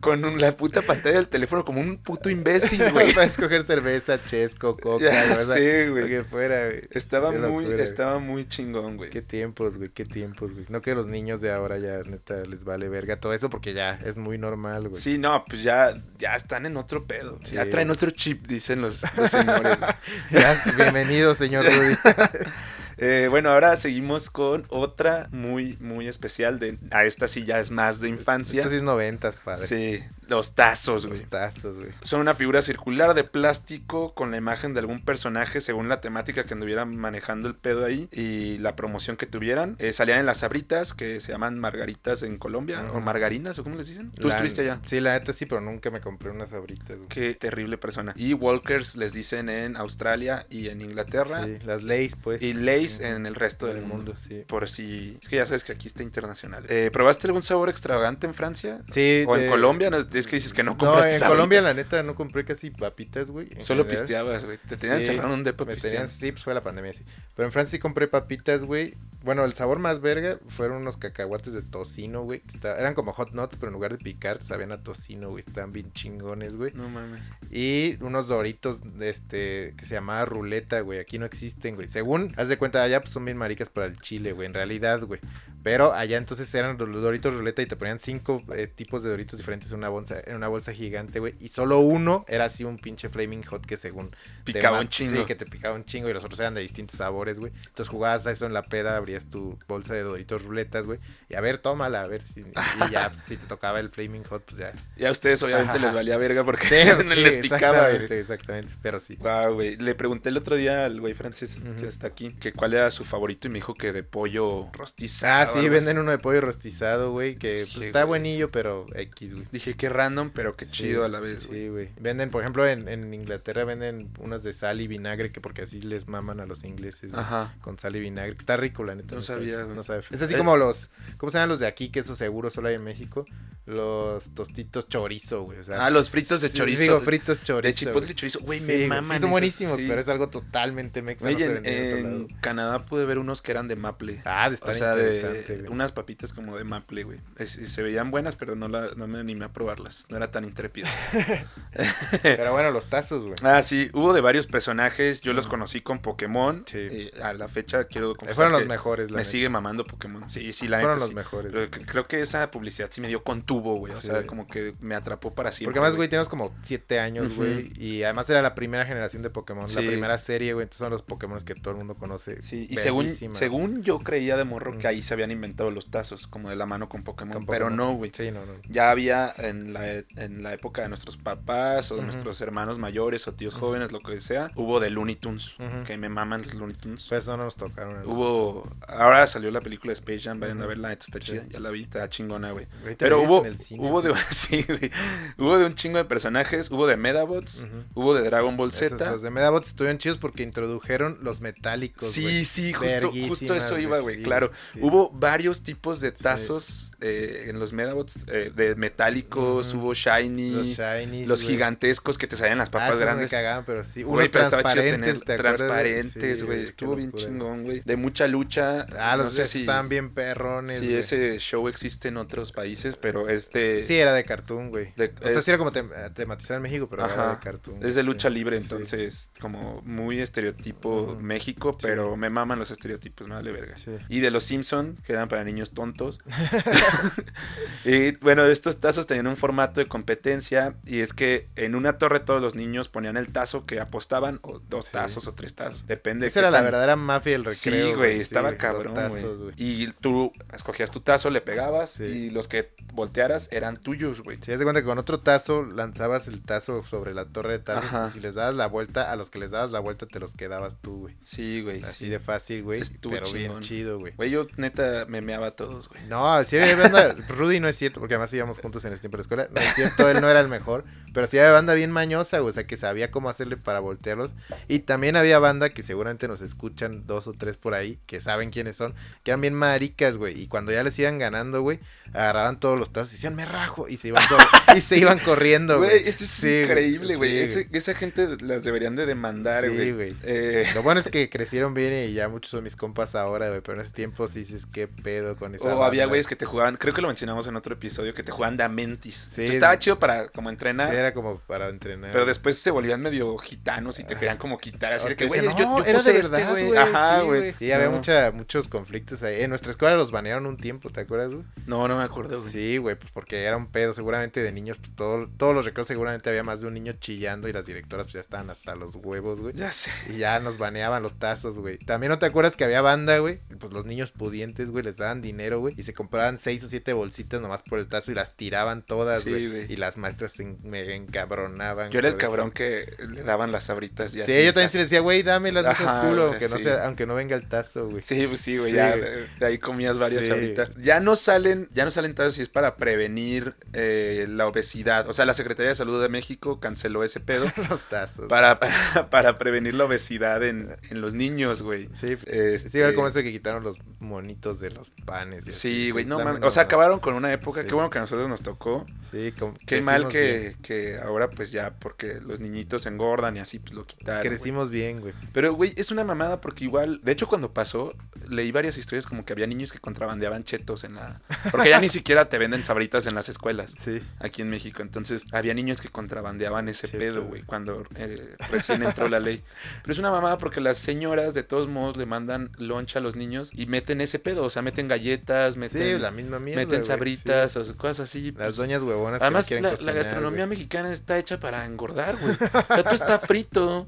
Speaker 2: Con un- la puta pantalla del teléfono como un puto imbécil, (laughs) güey.
Speaker 1: Para escoger cerveza, chesco, coca,
Speaker 2: Ya
Speaker 1: o sea, lo
Speaker 2: güey.
Speaker 1: que fuera, güey.
Speaker 2: Estaba
Speaker 1: Qué
Speaker 2: muy,
Speaker 1: locura,
Speaker 2: estaba muy chingón, güey.
Speaker 1: Qué tiempos, güey, qué tiempos, güey. No que los niños de ahora ya, neta, les vale verga todo eso porque ya es muy normal, güey.
Speaker 2: Sí, no, pues ya, ya están en otro pedo.
Speaker 1: Sí.
Speaker 2: Ya traen otro chip, dicen los, los señores. (laughs)
Speaker 1: Ya, bienvenido, señor Rudy. (laughs)
Speaker 2: Eh, bueno, ahora seguimos con otra muy, muy especial. De, a esta sí ya es más de infancia.
Speaker 1: Estos sí es noventas, padre.
Speaker 2: Sí, los tazos, güey.
Speaker 1: Los tazos, güey.
Speaker 2: Son una figura circular de plástico con la imagen de algún personaje según la temática que anduvieran manejando el pedo ahí y la promoción que tuvieran. Eh, salían en las sabritas que se llaman margaritas en Colombia o margarinas o cómo les dicen. Tú
Speaker 1: La-
Speaker 2: estuviste allá.
Speaker 1: Sí, la neta sí, pero nunca me compré unas abritas, güey.
Speaker 2: Qué terrible persona. Y Walkers les dicen en Australia y en Inglaterra.
Speaker 1: Sí, las leyes, pues.
Speaker 2: Y Lays En el resto del mundo.
Speaker 1: sí.
Speaker 2: Por si. Es que ya sabes que aquí está internacional. Eh, ¿Probaste algún sabor extravagante en Francia?
Speaker 1: Sí,
Speaker 2: ¿O
Speaker 1: de-
Speaker 2: en Colombia? ¿No? es que dices que no
Speaker 1: No,
Speaker 2: compraste
Speaker 1: en
Speaker 2: sabritas.
Speaker 1: Colombia la neta no compré casi papitas, güey. en
Speaker 2: Solo
Speaker 1: general.
Speaker 2: pisteabas, güey. Te tenían
Speaker 1: Sí,
Speaker 2: encerrado en un depo
Speaker 1: me tenían, sí, pues fue la pandemia, sí. Pero en Francia sí compré papitas, güey. Bueno, el sabor más verga fueron unos cacahuates de tocino, güey. Eran como hot nuts, pero en lugar de picar, sabían a tocino, güey. Estaban bien chingones, güey.
Speaker 2: No mames.
Speaker 1: Y unos doritos, de este, que se llamaba ruleta, güey. Aquí no existen, güey. Según, haz de cuenta, allá pues son bien maricas para el chile, güey. En realidad, güey. Pero allá entonces eran los doritos ruleta y te ponían cinco eh, tipos de doritos diferentes en una bolsa, en una bolsa gigante, güey. Y solo uno era así un pinche flaming hot que según
Speaker 2: Picaba un chingo.
Speaker 1: Sí, que te picaba un chingo y los otros eran de distintos sabores, güey. Entonces jugabas a eso en la peda, abrías tu bolsa de doritos ruletas, güey. Y a ver, tómala, a ver si. Y ya, pues, si te tocaba el flaming hot, pues ya.
Speaker 2: Ya a ustedes obviamente
Speaker 1: Ajá.
Speaker 2: les valía verga porque
Speaker 1: Sí, (laughs)
Speaker 2: no
Speaker 1: sí,
Speaker 2: les picaba.
Speaker 1: Exactamente, exactamente. Pero sí.
Speaker 2: Wow, güey. Le pregunté el otro día al güey francés que está aquí que cuál era su favorito y me dijo que de pollo rostizado.
Speaker 1: Ah, sí, venden uno de pollo rostizado, güey, que pues,
Speaker 2: Sí,
Speaker 1: está
Speaker 2: güey.
Speaker 1: buenillo, pero X, güey.
Speaker 2: Dije qué random, pero qué
Speaker 1: Sí,
Speaker 2: chido a la vez, güey.
Speaker 1: Sí, güey. Venden, por ejemplo, en, en Inglaterra venden unas de sal y vinagre, que porque así les maman a los ingleses, güey,
Speaker 2: Ajá.
Speaker 1: Con sal y vinagre, que está rico, la neta.
Speaker 2: No sabía, güey.
Speaker 1: No sabe. Es así
Speaker 2: Eh.
Speaker 1: como los, ¿cómo se llaman los de aquí? Que eso seguro solo hay en México. Los tostitos chorizo, güey. O sea,
Speaker 2: Ah, los fritos de
Speaker 1: sí,
Speaker 2: chorizo.
Speaker 1: Digo, fritos chorizo.
Speaker 2: de chipotle chorizo. Güey,
Speaker 1: Sí,
Speaker 2: me maman.
Speaker 1: Sí, son buenísimos,
Speaker 2: sí.
Speaker 1: pero es algo totalmente.
Speaker 2: Güey,
Speaker 1: no
Speaker 2: en. Canadá pude ver unos que eran de maple.
Speaker 1: Ah, de
Speaker 2: O
Speaker 1: estar
Speaker 2: sea,
Speaker 1: interesante,
Speaker 2: de
Speaker 1: güey.
Speaker 2: unas papitas como de maple, güey. Es- se veían buenas, pero no, la, no me animé a probarlas. No era tan intrépido. (laughs)
Speaker 1: Pero bueno, los tazos, güey.
Speaker 2: ah, sí, hubo de varios personajes. Yo los conocí con Pokémon.
Speaker 1: Sí.
Speaker 2: Y a la fecha quiero
Speaker 1: Eh, Fueron los mejores, la
Speaker 2: Me
Speaker 1: neta.
Speaker 2: sigue mamando Pokémon. Sí, sí, la
Speaker 1: Fueron
Speaker 2: neta
Speaker 1: los mejores.
Speaker 2: Pero creo que esa publicidad sí me dio con tubo, güey. O
Speaker 1: Sí.
Speaker 2: sea, como que me atrapó para siempre.
Speaker 1: Porque además, güey, tenemos como siete años,
Speaker 2: Ujú.
Speaker 1: güey. Y además era la primera generación de Pokémon. La primera serie, güey. Entonces son los Pokémon que todo el mundo conoce.
Speaker 2: Sí, y según, según yo creía de morro que ahí se habían inventado los tazos, como de la mano con Pokémon,
Speaker 1: Con
Speaker 2: pero
Speaker 1: Pokémon.
Speaker 2: no, güey.
Speaker 1: Sí, no, no.
Speaker 2: Ya había en la, en la época de nuestros papás o de nuestros hermanos mayores o tíos jóvenes, lo que sea, hubo de Looney Tunes, que me maman los Looney Tunes.
Speaker 1: Pues no nos tocaron.
Speaker 2: Hubo, ahora salió la película de Space Jam, vayan a verla, neta está chida, ya la vi, está chingona, güey.
Speaker 1: Güey,
Speaker 2: Pero hubo,
Speaker 1: en el cine,
Speaker 2: hubo de, (laughs) sí, hubo de un chingo de personajes, hubo de Medabots, hubo de Dragon Ball
Speaker 1: Esos,
Speaker 2: Z.
Speaker 1: los de Medabots estuvieron chidos porque introdujeron los metálicos.
Speaker 2: Sí, sí, justo, justo eso iba, güey,
Speaker 1: sí,
Speaker 2: claro.
Speaker 1: sí.
Speaker 2: Hubo varios tipos de tazos eh, en los Medabots, eh, de metálicos, hubo shiny,
Speaker 1: Los
Speaker 2: los,
Speaker 1: shinies. güey.
Speaker 2: gigantescos que te salían las
Speaker 1: Ah,
Speaker 2: papas
Speaker 1: esos
Speaker 2: grandes.
Speaker 1: me cagaban, pero sí. Unos
Speaker 2: pero estaba chido
Speaker 1: transparentes,
Speaker 2: transparentes,
Speaker 1: Sí,
Speaker 2: güey, estuvo bien
Speaker 1: locura.
Speaker 2: chingón, güey. De mucha lucha.
Speaker 1: Ah, los
Speaker 2: no sé si,
Speaker 1: estaban bien perrones. güey.
Speaker 2: ese show existe en otros países, pero este
Speaker 1: Sí, era de cartoon, güey.
Speaker 2: De-
Speaker 1: o sea,
Speaker 2: es-
Speaker 1: sí era como tem- tematizado en México, pero era
Speaker 2: Ajá.
Speaker 1: de cartoon.
Speaker 2: es de lucha libre,
Speaker 1: Sí.
Speaker 2: entonces como muy estereotipo. México,
Speaker 1: Sí.
Speaker 2: pero me maman los estereotipos, me vale verga.
Speaker 1: Sí.
Speaker 2: Y de los Simpson, que eran para niños tontos. (laughs) y bueno, estos tazos tenían un formato de competencia y es que en una torre todos los niños ponían el tazo que apostaban, o dos tazos o tres tazos, depende. de
Speaker 1: Esa era la
Speaker 2: tan-
Speaker 1: verdadera mafia del recreo.
Speaker 2: Sí, güey, estaba cabrón,
Speaker 1: tazos,
Speaker 2: güey. Y tú escogías tu tazo, le pegabas y los que eran tuyos, güey.
Speaker 1: Si das cuenta que con otro tazo lanzabas el tazo sobre la torre de tazos
Speaker 2: Ajá.
Speaker 1: y si les dabas la vuelta, a los que les dabas la vuelta te los quedabas tú, güey.
Speaker 2: Sí, güey.
Speaker 1: Así
Speaker 2: sí.
Speaker 1: de fácil, güey. Pero bien chido, güey.
Speaker 2: Güey, yo neta me meaba a todos, güey.
Speaker 1: No, sí. Rudy no es cierto, porque además íbamos juntos en ese tiempo de la escuela. No es cierto, él no era el mejor. Pero sí había banda bien mañosa, güey. O sea, que sabía cómo hacerle para voltearlos. Y también había banda que seguramente nos escuchan dos o tres por ahí, que saben quiénes son, que eran bien maricas, güey. Y cuando ya les iban ganando, güey, agarraban todos los tazos y decían, me rajo. Y se iban, cor- (laughs) y se iban corriendo, güey.
Speaker 2: Güey, eso es
Speaker 1: Sí,
Speaker 2: increíble, güey.
Speaker 1: sí,
Speaker 2: esa gente las deberían de demandar,
Speaker 1: Sí,
Speaker 2: güey.
Speaker 1: güey.
Speaker 2: Eh,
Speaker 1: Lo bueno es que crecieron bien y ya muchos son mis compas ahora, güey. Pero en ese tiempo sí dices, qué pedo con esa
Speaker 2: o había
Speaker 1: banda?"
Speaker 2: güeyes que te jugaban, creo que lo mencionamos en otro episodio, que te jugaban de Amentis.
Speaker 1: Sí.
Speaker 2: Entonces, estaba chido para como entrenar.
Speaker 1: Sí, era como para entrenar.
Speaker 2: Pero después se volvían medio gitanos y te querían como quitar así de que, güey, yo,
Speaker 1: decían,
Speaker 2: yo
Speaker 1: "No, era de
Speaker 2: este,
Speaker 1: verdad,
Speaker 2: güey. Ajá,
Speaker 1: sí,
Speaker 2: güey.
Speaker 1: Sí, había
Speaker 2: No.
Speaker 1: mucha, muchos conflictos ahí. En nuestra escuela los banearon un tiempo, ¿te acuerdas, güey?
Speaker 2: No, no me acuerdo, güey.
Speaker 1: Sí, güey, pues porque era un pedo. Seguramente de niños, pues todo, todos los recreos seguramente había más de un niño chillando y las directoras pues ya estaban hasta los huevos, güey.
Speaker 2: Ya sé.
Speaker 1: Y ya nos baneaban los tazos, güey. También no te acuerdas que había banda, güey. Y, Pues los niños pudientes, güey, les daban dinero, güey. Y se compraban seis o siete bolsitas nomás por el tazo y las tiraban todas,
Speaker 2: Sí,
Speaker 1: güey.
Speaker 2: güey.
Speaker 1: y las maestras en- mega encabronaban.
Speaker 2: Yo era el cabrón que le daban las sabritas ya.
Speaker 1: Sí, yo también le decía, güey, dame las mismas culo, aunque no,
Speaker 2: sí.
Speaker 1: sea, aunque no venga el tazo, güey.
Speaker 2: Sí, pues sí, güey,
Speaker 1: Sí.
Speaker 2: ya de, de ahí comías varias
Speaker 1: Sí.
Speaker 2: ahorita. Ya no salen, ya no salen tazos y es para prevenir eh, la obesidad. O sea, la Secretaría de Salud de México canceló ese pedo (laughs)
Speaker 1: Los tazos.
Speaker 2: para, para, (laughs) para prevenir la obesidad en, en los niños, güey.
Speaker 1: Sí,
Speaker 2: Este-
Speaker 1: sí, como eso que quitaron los monitos de los panes. y
Speaker 2: Sí, güey, no mames. O sea, acabaron con una época. Qué bueno que a nosotros nos tocó.
Speaker 1: Sí, como-
Speaker 2: Qué mal que, que ahora, pues ya, porque los niñitos engordan y así, pues lo quitaron.
Speaker 1: Crecimos bien, güey.
Speaker 2: Pero, güey, es una mamada porque igual, de hecho, cuando pasó, leí varias historias como que había niños que contrabandeaban chetos en la. Porque ya ni (laughs) siquiera te venden sabritas en las escuelas
Speaker 1: Sí.
Speaker 2: aquí en México. Entonces, había niños que contrabandeaban ese
Speaker 1: Cheto,
Speaker 2: pedo,
Speaker 1: güey.
Speaker 2: cuando eh, recién entró la ley. Pero es una mamada porque las señoras, de todos modos, le mandan loncha a los niños y meten ese pedo. O sea, meten galletas, meten,
Speaker 1: Sí, la misma mierda.
Speaker 2: meten sabritas
Speaker 1: sí.
Speaker 2: o cosas así.
Speaker 1: Las
Speaker 2: pues,
Speaker 1: doñas huevonas.
Speaker 2: Además,
Speaker 1: que no
Speaker 2: la,
Speaker 1: quieren
Speaker 2: la
Speaker 1: cocinar,
Speaker 2: gastronomía mexicana está hecha para engordar, güey. O sea, todo está frito.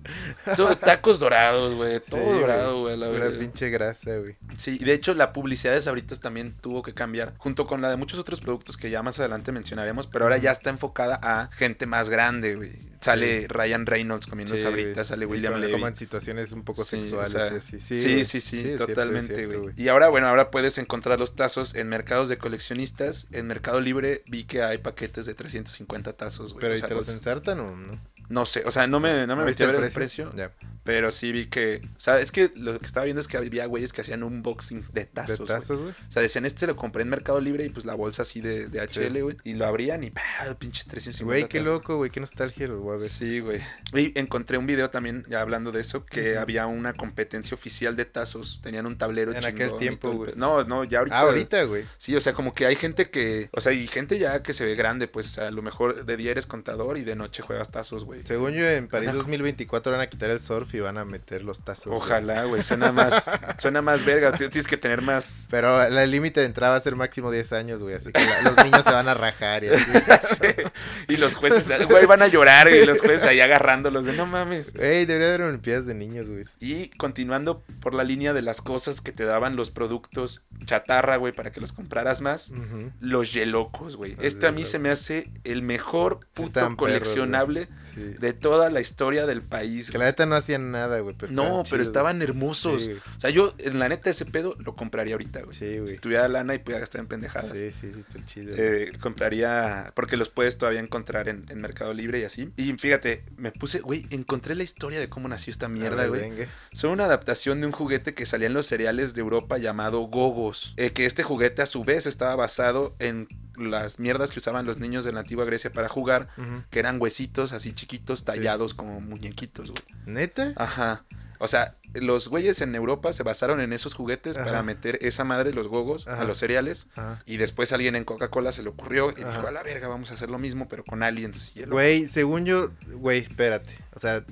Speaker 2: Todo, tacos dorados, güey. Todo
Speaker 1: Sí,
Speaker 2: dorado, güey. La verdad.
Speaker 1: pinche grasa, güey.
Speaker 2: Sí, y de hecho, la publicidad de Sabritas también tuvo que cambiar. Junto con la de muchos otros productos que ya más adelante mencionaremos. Pero ahora ya está enfocada a gente más grande, güey. Sale Ryan Reynolds comiendo
Speaker 1: Sí,
Speaker 2: Sabritas. Sale William Levy.
Speaker 1: Como en situaciones un poco
Speaker 2: o
Speaker 1: sexuales.
Speaker 2: sea,
Speaker 1: así.
Speaker 2: Sí, sí, sí, totalmente, güey. Y ahora, bueno, ahora puedes encontrar los tazos en mercados de coleccionistas. En Mercado Libre vi que hay paquetes de 350 tazos, güey.
Speaker 1: Pero
Speaker 2: O
Speaker 1: ¿y te los
Speaker 2: los-
Speaker 1: ensartan o no?
Speaker 2: No sé, o sea, no me, no me metí a ver el precio,
Speaker 1: Ya.
Speaker 2: pero sí vi que, o sea, es que lo que estaba viendo es que había güeyes que hacían un unboxing de
Speaker 1: ¿De
Speaker 2: tazos, güey.
Speaker 1: tazos, güey?
Speaker 2: O sea, decían, este se lo compré en Mercado Libre y pues la bolsa así de, de HL, güey. Y lo abrían y, ¡pah! pinches 350
Speaker 1: Güey, qué loco, güey. Qué nostalgia lo voy a ver.
Speaker 2: Sí, güey. Y encontré un video también, ya hablando de eso, que había una competencia oficial de tazos. Tenían un tablero
Speaker 1: En
Speaker 2: chingón
Speaker 1: aquel tiempo,
Speaker 2: el
Speaker 1: güey.
Speaker 2: No, no, ya ahorita.
Speaker 1: Ah, ahorita, güey.
Speaker 2: Sí, o sea, como que hay gente que. O sea, y gente ya que se ve grande, pues, o sea, a lo mejor de día eres contador y de noche juegas tazos, güey.
Speaker 1: Según yo, en París 2024 van a quitar el surf y van a meter los tazos.
Speaker 2: Ojalá, güey. Suena más, (laughs) suena más verga. Tienes que tener más.
Speaker 1: Pero el límite de entrada va a ser máximo 10 años, güey. Así que la- los niños se van a rajar y así. (laughs)
Speaker 2: Y los jueces, güey, van a llorar y los jueces ahí agarrándolos de no mames.
Speaker 1: Güey, debería haber olimpiadas de niños, güey.
Speaker 2: Y continuando por la línea de las cosas que te daban los productos chatarra, güey, para que los compraras más. Los yelocos, güey. Este a mí se me hace el mejor puto
Speaker 1: perros,
Speaker 2: coleccionable
Speaker 1: Sí.
Speaker 2: de toda la historia del país.
Speaker 1: Que la neta no hacían nada, güey. pero
Speaker 2: No, pero estaban hermosos.
Speaker 1: Sí.
Speaker 2: O sea, yo, en la neta, ese pedo lo compraría ahorita, güey.
Speaker 1: Sí, güey.
Speaker 2: Si tuviera lana y pudiera gastar en pendejadas.
Speaker 1: Sí, sí, sí, está chido.
Speaker 2: Eh, compraría, porque los puedes todavía encontrar en, en Mercado Libre y así. Y fíjate, me puse, güey, encontré la historia de cómo nació esta mierda,
Speaker 1: ver,
Speaker 2: güey.
Speaker 1: venga.
Speaker 2: Son una adaptación de un juguete que salía en los cereales de Europa llamado Gogos. Eh, que este juguete a su vez estaba basado en las mierdas que usaban los niños de la antigua Grecia para jugar, que eran huesitos así chiquitos, tallados como muñequitos, güey.
Speaker 1: ¿Neta?
Speaker 2: Ajá. O sea, los güeyes en Europa se basaron en esos juguetes
Speaker 1: Ajá.
Speaker 2: para meter esa madre, los gogos,
Speaker 1: Ajá.
Speaker 2: a los cereales.
Speaker 1: Ajá.
Speaker 2: Y después alguien en Coca-Cola se le ocurrió y dijo, a la verga, vamos a hacer lo mismo, pero con aliens. Y el-
Speaker 1: Güey, según yo, güey, espérate. O sea,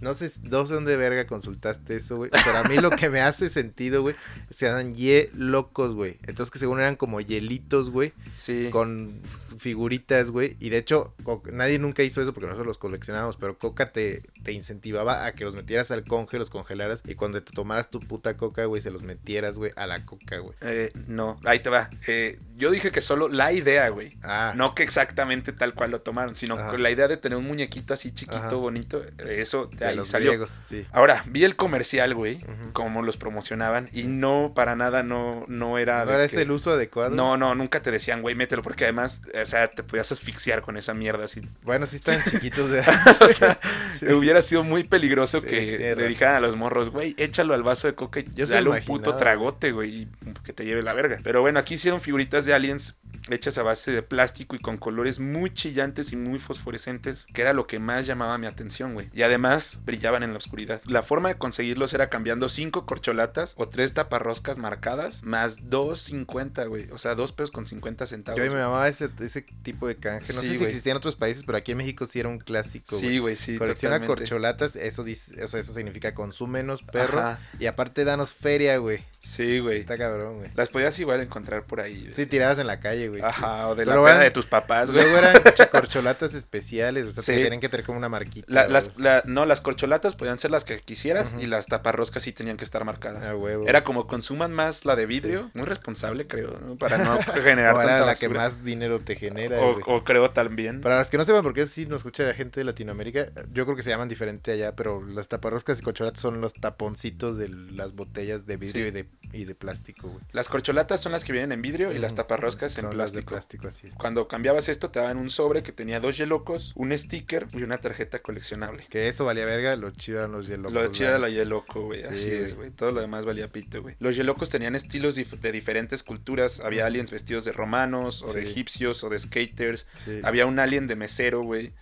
Speaker 1: no sé, no sé dónde verga consultaste eso, güey. Pero a mí lo que me hace sentido, güey, que eran ye locos, güey. Entonces que según eran como hielitos, güey,
Speaker 2: Sí.
Speaker 1: con figuritas, güey. Y de hecho, nadie nunca hizo eso porque nosotros los coleccionábamos, pero Coca te, te incentivaba a que los metieras al conge, los congelaras y cuando te tomaras tu puta Coca, güey, se los metieras, güey, a la Coca, güey.
Speaker 2: Eh, no, ahí te va. Eh, yo dije que solo la idea, güey.
Speaker 1: Ah,
Speaker 2: No que exactamente tal cual lo tomaron, sino con la idea de tener un muñequito así chiquito,
Speaker 1: Ajá.
Speaker 2: bonito. eh, Eso de
Speaker 1: de
Speaker 2: ahí salió.
Speaker 1: griegos, sí.
Speaker 2: Ahora, vi el comercial, güey,
Speaker 1: Ujú.
Speaker 2: cómo los promocionaban y no, para nada, no, no era...
Speaker 1: ¿No era
Speaker 2: que-
Speaker 1: ese el uso adecuado?
Speaker 2: No, no, nunca te decían, güey, mételo, porque además, o sea, te podías asfixiar con esa mierda así.
Speaker 1: Bueno, sí están (laughs) chiquitos, (laughs)
Speaker 2: o sea,
Speaker 1: Sí.
Speaker 2: hubiera sido muy peligroso
Speaker 1: Sí,
Speaker 2: que le dijeran a los morros, güey, échalo al vaso de coca y
Speaker 1: Yo
Speaker 2: dale un puto tragote, güey, y que te lleve la verga. Pero bueno, aquí hicieron figuritas de aliens hechas a base de plástico y con colores muy chillantes y muy fosforescentes, que era lo que más llamaba mi atención, güey. Y además brillaban en la oscuridad. La forma de conseguirlos era cambiando cinco corcholatas o tres taparroscas marcadas, más 2.50, güey. O sea, dos pesos con 50 centavos.
Speaker 1: Yo me mamaba ese, ese tipo de canje. No
Speaker 2: Sí,
Speaker 1: sé si
Speaker 2: güey.
Speaker 1: existía en otros países, pero aquí en México sí era un clásico.
Speaker 2: Sí, güey, sí.
Speaker 1: Colecciona
Speaker 2: totalmente.
Speaker 1: corcholatas, eso dice, o sea, eso significa consúmenos, perro.
Speaker 2: Ajá.
Speaker 1: Y aparte danos feria, güey.
Speaker 2: Sí, güey.
Speaker 1: Está cabrón, güey.
Speaker 2: Las podías igual encontrar por ahí. güey.
Speaker 1: Sí, tiradas en la calle, güey.
Speaker 2: Ajá, o de
Speaker 1: Pero
Speaker 2: la peda de tus papás, güey.
Speaker 1: Luego eran corcholatas especiales, o sea,
Speaker 2: Sí.
Speaker 1: tenían que tener como una marquita.
Speaker 2: La-
Speaker 1: güey.
Speaker 2: las, la- no, las corcholatas podían ser las que quisieras y las taparroscas sí tenían que estar marcadas.
Speaker 1: Ah.
Speaker 2: Era como consuman más la de vidrio, muy responsable creo, ¿no? para no (laughs) generar
Speaker 1: era
Speaker 2: tanta
Speaker 1: la que más dinero te genera,
Speaker 2: o,
Speaker 1: güey.
Speaker 2: o creo también.
Speaker 1: Para los que no sepan por qué sí nos escucha la gente de Latinoamérica, yo creo que se llaman diferente allá, pero las taparroscas y corcholatas son los taponcitos de las botellas de vidrio
Speaker 2: Sí.
Speaker 1: y, de, y de plástico, güey.
Speaker 2: Las corcholatas son las que vienen en vidrio y las taparroscas en
Speaker 1: Son las de
Speaker 2: plástico.
Speaker 1: plástico, así.
Speaker 2: Cuando cambiabas esto te daban un sobre que tenía dos yelocos, un sticker y una tarjeta coleccionable.
Speaker 1: Que eso valía verga, lo chido eran los hielocos.
Speaker 2: Lo chido era la Yeloco, güey.
Speaker 1: Sí,
Speaker 2: Así es,
Speaker 1: güey.
Speaker 2: Todo lo demás valía pito, güey. Los Yelocos tenían estilos de diferentes culturas. Había aliens vestidos de romanos, o de
Speaker 1: Sí.
Speaker 2: egipcios, o de skaters.
Speaker 1: Sí,
Speaker 2: Había un alien de mesero, güey.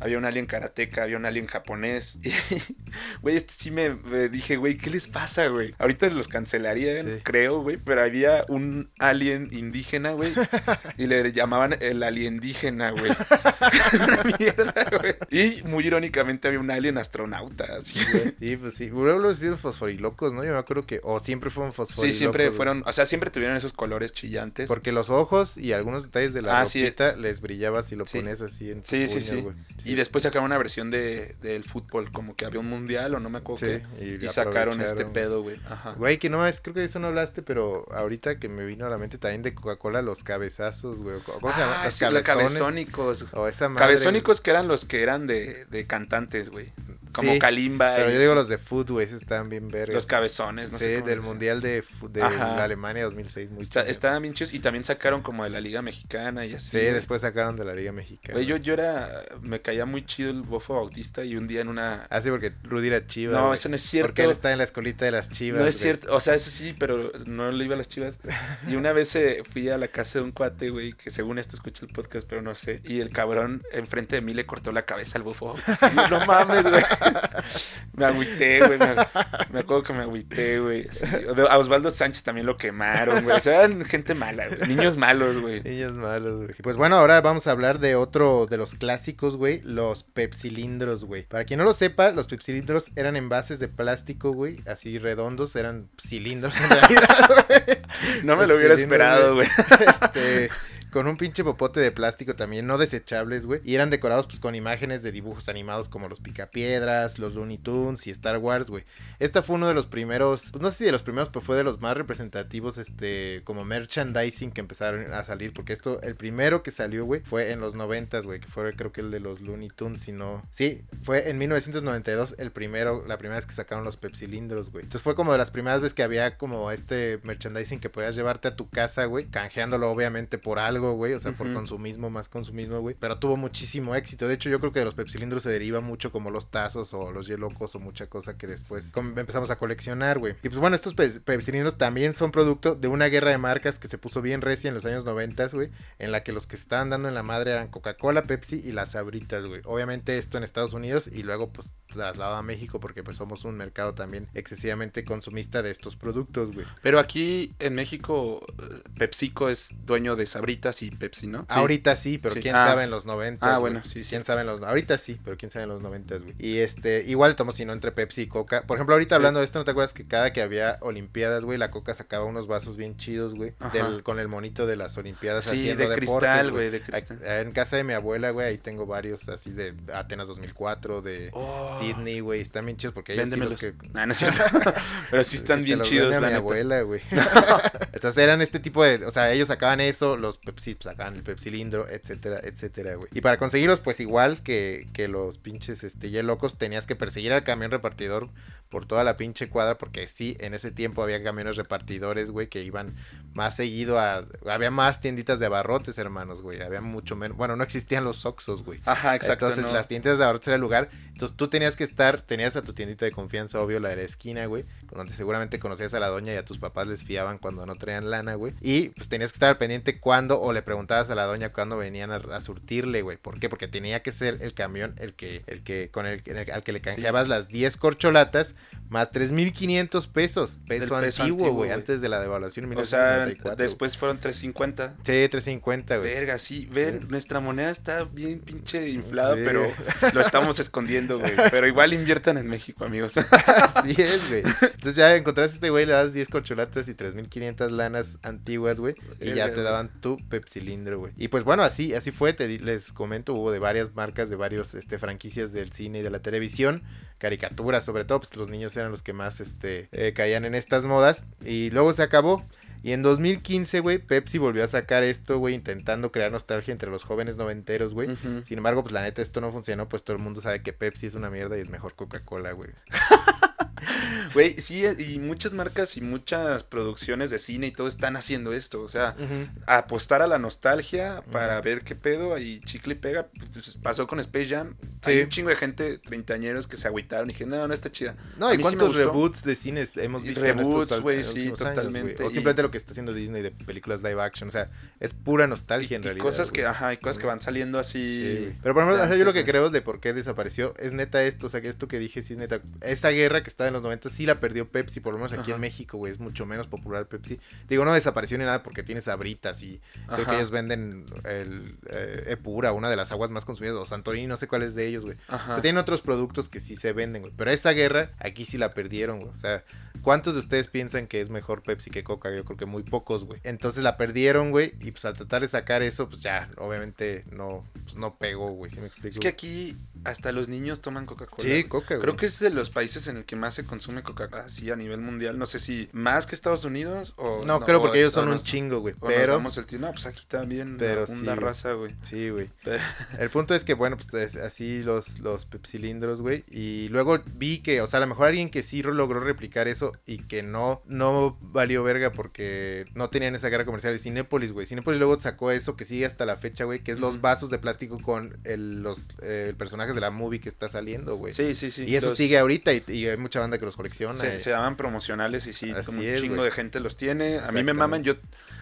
Speaker 2: Había un alien karateca, había un alien japonés. (laughs) Y, güey, este sí me, me dije, güey, ¿qué les pasa, güey? Ahorita los cancelarían,
Speaker 1: Sí.
Speaker 2: creo, güey. Pero había un alien indígena, güey. (laughs) (laughs) Y le llamaban el aliendígena, güey. (laughs) Una mierda, güey. Y muy irónicamente había un alien astronauta, así, güey.
Speaker 1: Sí, pues sí. Luego hicieron fosforilocos, ¿no? Yo me acuerdo que, o siempre fueron
Speaker 2: Sí,
Speaker 1: fosforilocos.
Speaker 2: siempre
Speaker 1: güey.
Speaker 2: fueron, o sea, siempre tuvieron esos colores chillantes.
Speaker 1: Porque los ojos y algunos detalles de la
Speaker 2: Ah, sí.
Speaker 1: les brillaba si lo
Speaker 2: Sí.
Speaker 1: pones así en tu
Speaker 2: Sí, sí,
Speaker 1: puño,
Speaker 2: sí. Y después sacaron una versión de, del fútbol, como que había un mundial o no me acuerdo
Speaker 1: Sí,
Speaker 2: qué.
Speaker 1: y
Speaker 2: Y, sacaron este pedo, güey. Ajá.
Speaker 1: Güey, que no es, creo que de eso no hablaste, pero ahorita que me vino a la mente también de Coca-Cola, los cabezazos, güey. ¿Cómo se llama?
Speaker 2: Ah,
Speaker 1: Los
Speaker 2: sí, cabezónicos.
Speaker 1: O esa madre.
Speaker 2: Cabezónicos que eran los que eran de, de cantantes, güey. Como
Speaker 1: Sí,
Speaker 2: Kalimba.
Speaker 1: Pero yo digo los de foot, güey, esos estaban bien vergas.
Speaker 2: Los cabezones, no
Speaker 1: sí,
Speaker 2: sé. cómo
Speaker 1: del Mundial de, de. Alemania 2006. Muy
Speaker 2: Está- estaban bien chidos y también sacaron como de la Liga Mexicana y así.
Speaker 1: Sí, después sacaron de la Liga Mexicana.
Speaker 2: Güey, yo, yo era. Me caía muy chido el bofo bautista y un día en una.
Speaker 1: Ah, sí, porque Rudy era chiva.
Speaker 2: No, eso no es cierto.
Speaker 1: Porque él está en la escolita de las chivas.
Speaker 2: No es cierto, o sea, eso sí, pero no le iba a las chivas. Y una vez eh, fui a la casa de un cuate, güey, que según esto escucha el podcast, pero no sé. Y el cabrón enfrente de mí le cortó la cabeza al. Así, yo, no mames, güey. Me agüité, güey. Me, me acuerdo que me agüité, güey. A Osvaldo Sánchez también lo quemaron, güey. O sea, eran gente mala, güey. Niños malos, güey.
Speaker 1: Niños malos, güey. Pues bueno, ahora vamos a hablar de otro de los clásicos, güey. Los pepsilindros, güey. Para quien no lo sepa, los pepsilindros eran envases de plástico, güey. Así redondos, eran cilindros en realidad, güey.
Speaker 2: No me lo hubiera esperado, güey. (laughs)
Speaker 1: Este. Con un pinche popote de plástico también, no desechables, güey. Y eran decorados pues con imágenes de dibujos animados como los Picapiedras, los Looney Tunes y Star Wars, güey. Esta fue uno de los primeros, pues no sé si de los primeros, pero fue de los más representativos, este, como merchandising que empezaron a salir. Porque esto, el primero que salió, güey, fue en los noventas, güey, que fue creo que el de los Looney Tunes, si no... Sí, fue en 1992 el primero, la primera vez que sacaron los pepsilindros, güey. Entonces fue como de las primeras veces que había como este merchandising que podías llevarte a tu casa, güey, canjeándolo obviamente por algo, güey, o sea, por consumismo, más consumismo, güey. Pero tuvo muchísimo éxito. De hecho, yo creo que de los pepsilindros se deriva mucho como los tazos o los hielocos o mucha cosa que después empezamos a coleccionar, güey. Y pues bueno, estos pe- pepsilindros también son producto de una guerra de marcas que se puso bien recia en los años 90, güey, en la que los que estaban dando en la madre eran Coca-Cola, Pepsi y las Sabritas, güey. Obviamente esto en Estados Unidos y luego pues trasladado a México porque pues somos un mercado también excesivamente consumista de estos productos, güey.
Speaker 2: Pero aquí en México, eh, PepsiCo es dueño de Sabritas y Pepsi, ¿no? Sí.
Speaker 1: Ahorita sí, pero
Speaker 2: Sí.
Speaker 1: quién
Speaker 2: Ah.
Speaker 1: sabe en los 90.
Speaker 2: Ah, bueno, sí, sí.
Speaker 1: Quién sabe en los ahorita sí, pero quién sabe en los 90, güey. Y este, igual tomo si no entre Pepsi y Coca. Por ejemplo, ahorita
Speaker 2: Sí.
Speaker 1: hablando de esto, ¿no te acuerdas que cada que había olimpiadas, güey, la Coca sacaba unos vasos bien chidos, güey, con el monito de las olimpiadas
Speaker 2: Sí,
Speaker 1: haciendo
Speaker 2: de
Speaker 1: deportes,
Speaker 2: cristal, güey, de cristal.
Speaker 1: Aquí- En casa de mi abuela, güey, ahí tengo varios así de Atenas 2004, de
Speaker 2: Oh.
Speaker 1: Sydney, güey, están bien chidos porque ellos sí los que
Speaker 2: Nah, no es cierto. (laughs) Pero sí están
Speaker 1: te
Speaker 2: bien chidos, la
Speaker 1: mi
Speaker 2: neta.
Speaker 1: abuela, güey. (laughs) Entonces eran este tipo de, o sea, ellos sacaban eso, los Pepsi pues, el Pepsilindro, etcétera, etcétera, güey. Y para conseguirlos, pues igual que, que los pinches este locos, tenías que perseguir al camión repartidor por toda la pinche cuadra, porque sí, en ese tiempo había camiones repartidores, güey, que iban más seguido a, había más tienditas de abarrotes, hermanos, güey, había mucho menos, bueno, no existían los Oxos, güey.
Speaker 2: Ajá, exacto.
Speaker 1: Entonces
Speaker 2: no.
Speaker 1: las tiendas de abarrotes era el lugar. Entonces tú tenías que estar, tenías a tu tiendita de confianza, obvio, la de la esquina, güey. Donde seguramente conocías a la doña y a tus papás les fiaban cuando no traían lana, güey. Y pues tenías que estar al pendiente cuando, o le preguntabas a la doña cuando venían a, a surtirle, güey. ¿Por qué? Porque tenía que ser el camión el que, el que, con el, el- al que le canjeabas las 10 corcholatas más 3.500 pesos, peso,
Speaker 2: peso
Speaker 1: antiguo, güey, antes de la devaluación en
Speaker 2: O sea,
Speaker 1: 1994.
Speaker 2: después fueron 350.
Speaker 1: Sí, 350, güey.
Speaker 2: Verga, sí, ven,
Speaker 1: Sí.
Speaker 2: nuestra moneda está bien pinche inflada,
Speaker 1: Sí.
Speaker 2: pero lo estamos escondiendo, güey. (laughs) Pero igual inviertan en México, amigos. (laughs)
Speaker 1: Así es, güey. Entonces ya encontraste a este güey, le das 10 corcholatas y 3.500 lanas antiguas, güey. Y ya te daban tu pepsilindro, güey. Y pues bueno, así así fue, te les comento, hubo de varias marcas, de varios este, franquicias del cine y de la televisión. Caricaturas, sobre todo, pues los niños eran los que más este, eh, caían en estas modas. Y luego se acabó. Y en 2015, güey, Pepsi volvió a sacar esto, güey, intentando crear nostalgia entre los jóvenes noventeros, güey. Sin embargo, pues la neta esto no funcionó, pues todo el mundo sabe que Pepsi es una mierda y es mejor Coca-Cola, güey. (laughs) (laughs)
Speaker 2: Güey, sí, y muchas marcas y muchas producciones de cine y todo están haciendo esto. O sea, apostar a la nostalgia para ver qué pedo. Ahí chicle y pega. Pues, pasó con Space Jam.
Speaker 1: Sí.
Speaker 2: Hay un chingo de gente, treintañeros, que se agüitaron y dijeron, no, no está chida.
Speaker 1: No, ¿y
Speaker 2: sí
Speaker 1: cuántos reboots de cines hemos
Speaker 2: Y
Speaker 1: visto
Speaker 2: reboots, güey, sí,
Speaker 1: años,
Speaker 2: totalmente,
Speaker 1: O
Speaker 2: y-
Speaker 1: simplemente lo que está haciendo Disney de películas live action, o sea, es pura nostalgia en
Speaker 2: Y
Speaker 1: realidad.
Speaker 2: cosas que, ajá, y cosas que van saliendo así.
Speaker 1: Sí. Pero por ejemplo, yo lo que creo de por qué desapareció es neta esto, o sea, que esto que dije sí es neta. Esta guerra que estaba en los 90 sí la perdió Pepsi, por lo menos aquí
Speaker 2: Ajá.
Speaker 1: en México, güey, es mucho menos popular Pepsi. Digo, no desapareció ni nada porque tiene sabritas y creo que ellos venden el eh, Epura, una de las aguas más consumidas, o Santorini, no sé cuál es de ellos, güey. O sea, tienen otros productos que sí se venden, güey. Pero esa guerra, aquí sí la perdieron, güey. O sea, ¿cuántos de ustedes piensan que es mejor Pepsi que Coca? Yo creo que muy pocos, güey. Entonces la perdieron, güey. Y pues al tratar de sacar eso, pues ya, obviamente no, pues, no pegó, güey. ¿Sí me explico?
Speaker 2: Es que aquí hasta los niños toman Coca-Cola.
Speaker 1: Sí, Coca, güey.
Speaker 2: Creo que es de los países en el que más se consume Coca-Cola, así a nivel mundial. No sé si más que Estados Unidos o...
Speaker 1: No, creo
Speaker 2: o
Speaker 1: porque ellos son un
Speaker 2: nos-
Speaker 1: chingo, güey.
Speaker 2: o nos
Speaker 1: Pero,
Speaker 2: damos el tiro. No, pues aquí también
Speaker 1: Pero
Speaker 2: una
Speaker 1: sí,
Speaker 2: raza, güey.
Speaker 1: sí, güey.
Speaker 2: Pero- (laughs)
Speaker 1: El punto es que, bueno, pues es así los, los pepsilindros, güey. Y luego vi que, o sea, a lo mejor alguien que sí logró replicar eso y que no, no valió verga porque no tenían esa guerra comercial es Cinépolis, güey. Cinépolis luego sacó eso que sigue hasta la fecha, güey, que es los vasos de plástico con el, los eh, el personajes de la movie que está saliendo, güey.
Speaker 2: Sí, sí, sí.
Speaker 1: y eso
Speaker 2: los-
Speaker 1: sigue ahorita y, y hay mucha banda que los colecciona.
Speaker 2: Se,
Speaker 1: eh.
Speaker 2: se llaman promocionales y sí,
Speaker 1: Así
Speaker 2: como un
Speaker 1: es,
Speaker 2: chingo de gente los tiene. A mí me maman, yo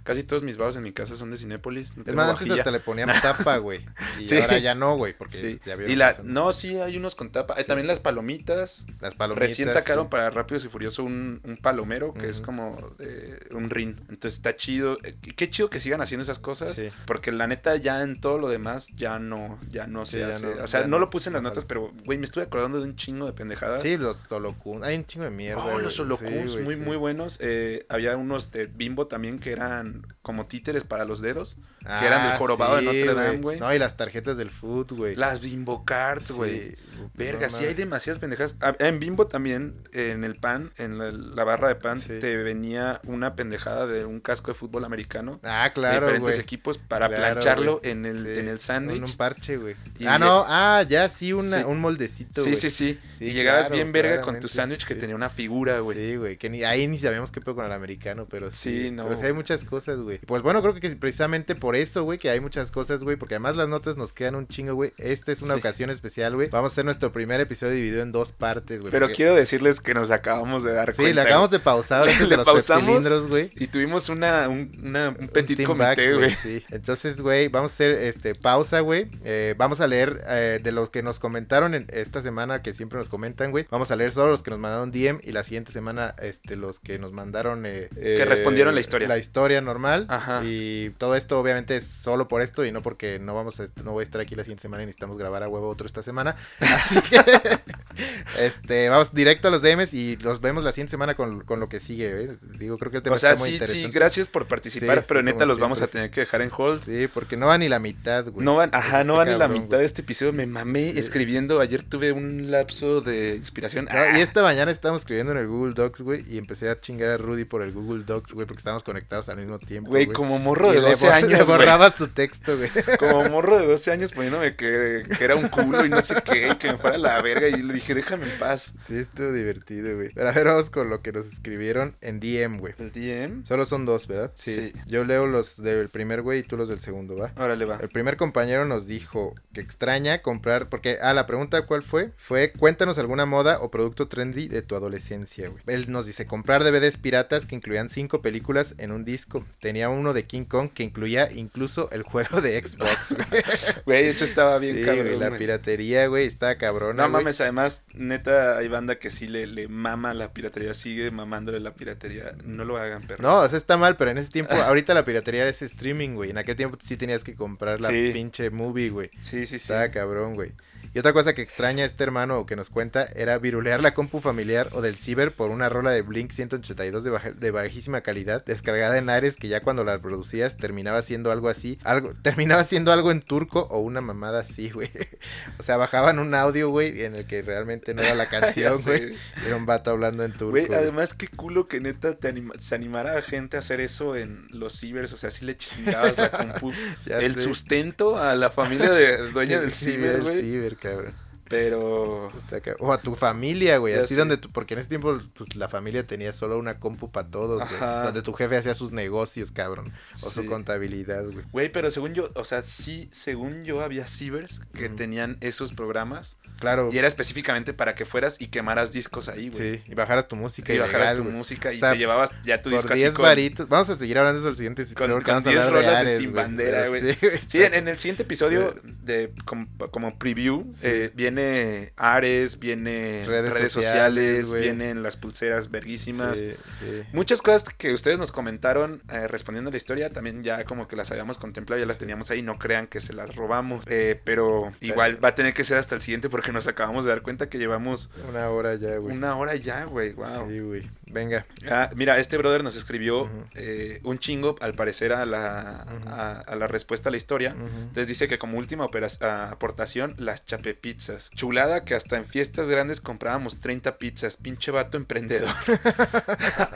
Speaker 2: casi todos mis vasos en mi casa son de Cinépolis. no
Speaker 1: Es más, antes hasta le poníamos (laughs) tapa, güey. Y
Speaker 2: Sí.
Speaker 1: ahora ya no, güey, porque
Speaker 2: Sí.
Speaker 1: ya vieron
Speaker 2: Y la, no, sí, hay unos con tapa. Eh, También las palomitas.
Speaker 1: las palomitas.
Speaker 2: Recién sacaron para Rápidos y Furioso un, un palomero que es como de un rin. Entonces está chido. Eh, Qué chido que sigan haciendo esas cosas. Porque la neta ya en todo lo demás ya no, ya no se hace.
Speaker 1: no-
Speaker 2: o sea, no- lo puse en las
Speaker 1: no
Speaker 2: notas, pero güey, me estuve acordando de un chingo de pendejadas.
Speaker 1: Sí, los Solokun. Hay un chingo de mierda.
Speaker 2: Oh, los
Speaker 1: Sí, güey,
Speaker 2: muy,
Speaker 1: sí.
Speaker 2: muy buenos. Eh, había unos de Bimbo también que eran como títeres para los dedos.
Speaker 1: Ah,
Speaker 2: eran del jorobado de
Speaker 1: sí,
Speaker 2: Notre Dame, güey.
Speaker 1: No, y las tarjetas del food, güey.
Speaker 2: Las Bimbo Cards, güey. Verga,
Speaker 1: no
Speaker 2: sí hay demasiadas pendejadas. Ah, En Bimbo también, en el pan, en la, la barra de pan, te venía una pendejada de un casco de fútbol americano.
Speaker 1: Ah,
Speaker 2: de
Speaker 1: claro,
Speaker 2: diferentes equipos para
Speaker 1: Claro,
Speaker 2: plancharlo en el, en el sándwich.
Speaker 1: un parche, güey. Ah, no, ah, ya sí, una,
Speaker 2: Sí.
Speaker 1: un moldecito,
Speaker 2: Sí, sí, sí,
Speaker 1: Sí,
Speaker 2: Y llegabas
Speaker 1: claro,
Speaker 2: bien verga con tu sándwich que
Speaker 1: sí.
Speaker 2: tenía una figura, güey.
Speaker 1: Sí, güey, que ni, ahí ni sabíamos qué pedo con el americano, pero sí.
Speaker 2: Sí, no.
Speaker 1: Pero sí hay muchas cosas, güey. Pues bueno, creo que precisamente por eso, güey, que hay muchas cosas, güey, porque además las notas nos quedan un chingo, güey. Esta es una
Speaker 2: Sí.
Speaker 1: ocasión especial, güey. Vamos a hacer nuestro primer episodio dividido en dos partes, güey.
Speaker 2: Pero
Speaker 1: porque-
Speaker 2: quiero decirles que nos acabamos de dar
Speaker 1: Sí,
Speaker 2: cuenta.
Speaker 1: le acabamos de pausar (laughs)
Speaker 2: Le
Speaker 1: los
Speaker 2: pausamos
Speaker 1: güey.
Speaker 2: Y tuvimos una, un, una- un
Speaker 1: Un
Speaker 2: petit
Speaker 1: team
Speaker 2: comité, güey.
Speaker 1: Sí. Entonces, güey, vamos a hacer este pausa, güey. Eh, vamos a leer eh, de los que nos comentaron en esta semana, que siempre nos comentan, güey. Vamos a leer solo los que nos mandaron DM y la siguiente semana, este, los que nos mandaron. eh,
Speaker 2: Que respondieron la historia.
Speaker 1: La historia normal.
Speaker 2: Ajá.
Speaker 1: Y todo esto, obviamente, es solo por esto y no porque no vamos a, no voy a estar aquí la siguiente semana y necesitamos grabar a huevo otro esta semana. (laughs) Así que, este, vamos directo a los DMs y los vemos la siguiente semana con, con lo que sigue, güey. Digo, creo que el tema
Speaker 2: O sea,
Speaker 1: está muy
Speaker 2: sí, sí,
Speaker 1: interesante.
Speaker 2: gracias por participar,
Speaker 1: Sí,
Speaker 2: pero
Speaker 1: sí,
Speaker 2: neta los vamos a tener que dejar en hold.
Speaker 1: Sí, porque no va ni la mitad, güey.
Speaker 2: No van, ajá, no van ni la mitad de este episodio. Me mamé
Speaker 1: Sí.
Speaker 2: escribiendo. Ayer tuve un lapso de inspiración.
Speaker 1: No,
Speaker 2: Ah,
Speaker 1: y esta mañana estábamos escribiendo en el Google Docs, güey, y empecé a chingar a Rudy por el Google Docs, güey, porque estábamos conectados al mismo tiempo,
Speaker 2: Güey, como morro
Speaker 1: Y
Speaker 2: de
Speaker 1: le
Speaker 2: 12
Speaker 1: bor-
Speaker 2: años,
Speaker 1: Le borraba su texto, güey. (laughs)
Speaker 2: Como morro de 12 años poniéndome que, que era un culo y no sé qué, y que me fuera a la verga. Y le dije, déjame en paz.
Speaker 1: Sí, estuvo divertido, güey. Pero a ver, vamos con lo que nos escribieron en DM, güey.
Speaker 2: El DM.
Speaker 1: Solo son dos, ¿verdad?
Speaker 2: Sí.
Speaker 1: Yo leo los del primer, güey, y tú los del segundo, ¿va?
Speaker 2: Órale, va.
Speaker 1: El primer compañero nos dijo que extraña comprar, porque, ah, la pregunta cuál fue, fue cuéntanos alguna moda o producto trendy de tu adolescencia, güey. Él nos dice comprar DVDs piratas que incluían cinco películas en un disco. Tenía uno de King Kong que incluía incluso el juego de Xbox, (laughs) güey.
Speaker 2: Eso estaba bien
Speaker 1: Sí,
Speaker 2: cabrón.
Speaker 1: güey, la piratería, güey, está cabrona.
Speaker 2: No mames, además, neta, hay banda que sí le, le mama la piratería, sigue mamándole la piratería. No lo hagan, perro.
Speaker 1: No, o sea, está mal, pero en ese tiempo, (laughs) ahorita la piratería es streaming, güey. En aquel tiempo sí tenías que comprar la
Speaker 2: Sí.
Speaker 1: pinche movie, güey.
Speaker 2: Sí, sí, sí.
Speaker 1: Estaba cabrón, güey. Y otra cosa que extraña este hermano o que nos cuenta era virulear la compu familiar o del ciber por una rola de Blink 182 de, baja- de bajísima calidad, descargada en Ares, que ya cuando la reproducías terminaba siendo algo así, algo, (laughs) terminaba siendo algo en turco o una mamada así, güey. (laughs) O sea, bajaban un audio, güey, en el que realmente no era la (laughs) canción, güey. Era un vato hablando en turco.
Speaker 2: Güey, además qué culo que neta te anima- se animara a gente a hacer eso en los cibers, o sea, si le chingabas la compu, el
Speaker 1: sé.
Speaker 2: sustento a la familia de dueña del ciber, güey.
Speaker 1: Ciber, cabrón.
Speaker 2: Pero
Speaker 1: ca- O a tu familia, güey. Así donde tú, porque en ese tiempo, pues la familia tenía solo una compu para todos, güey. Donde tu jefe hacía sus negocios, cabrón. O su contabilidad, güey.
Speaker 2: Güey, pero según yo, o sea, sí, según yo había cibers que tenían esos programas
Speaker 1: Claro.
Speaker 2: y era específicamente para que fueras y quemaras discos ahí, güey.
Speaker 1: Sí, y bajaras tu música
Speaker 2: Y
Speaker 1: y
Speaker 2: bajaras tu música y
Speaker 1: O sea,
Speaker 2: te llevabas ya tu disco
Speaker 1: Por
Speaker 2: así
Speaker 1: 10
Speaker 2: con,
Speaker 1: varitos. Vamos a seguir hablando de eso el siguiente
Speaker 2: con, con
Speaker 1: a
Speaker 2: 10
Speaker 1: hablar de
Speaker 2: rolas de Sin
Speaker 1: güey,
Speaker 2: Bandera, güey.
Speaker 1: Sí,
Speaker 2: en, en el siguiente episodio de como, como preview eh, viene Ares, viene
Speaker 1: Redes
Speaker 2: redes,
Speaker 1: sociales,
Speaker 2: vienen las pulseras verguísimas.
Speaker 1: Sí, sí.
Speaker 2: Muchas cosas que ustedes nos comentaron eh, respondiendo a la historia, también ya como que las habíamos contemplado, ya las teníamos ahí, no crean que se las robamos, eh, pero igual va a tener que ser hasta el siguiente porque nos acabamos de dar cuenta que llevamos
Speaker 1: Una hora ya, güey.
Speaker 2: una hora ya, güey, wow.
Speaker 1: Sí, güey. Venga.
Speaker 2: Ah, mira, este brother nos escribió eh, un chingo al parecer a la, a, a la respuesta a la historia. Entonces dice que como última aportación, las chapepizzas. Chulada que hasta en fiestas grandes comprábamos 30 pizzas. Pinche vato emprendedor. (laughs)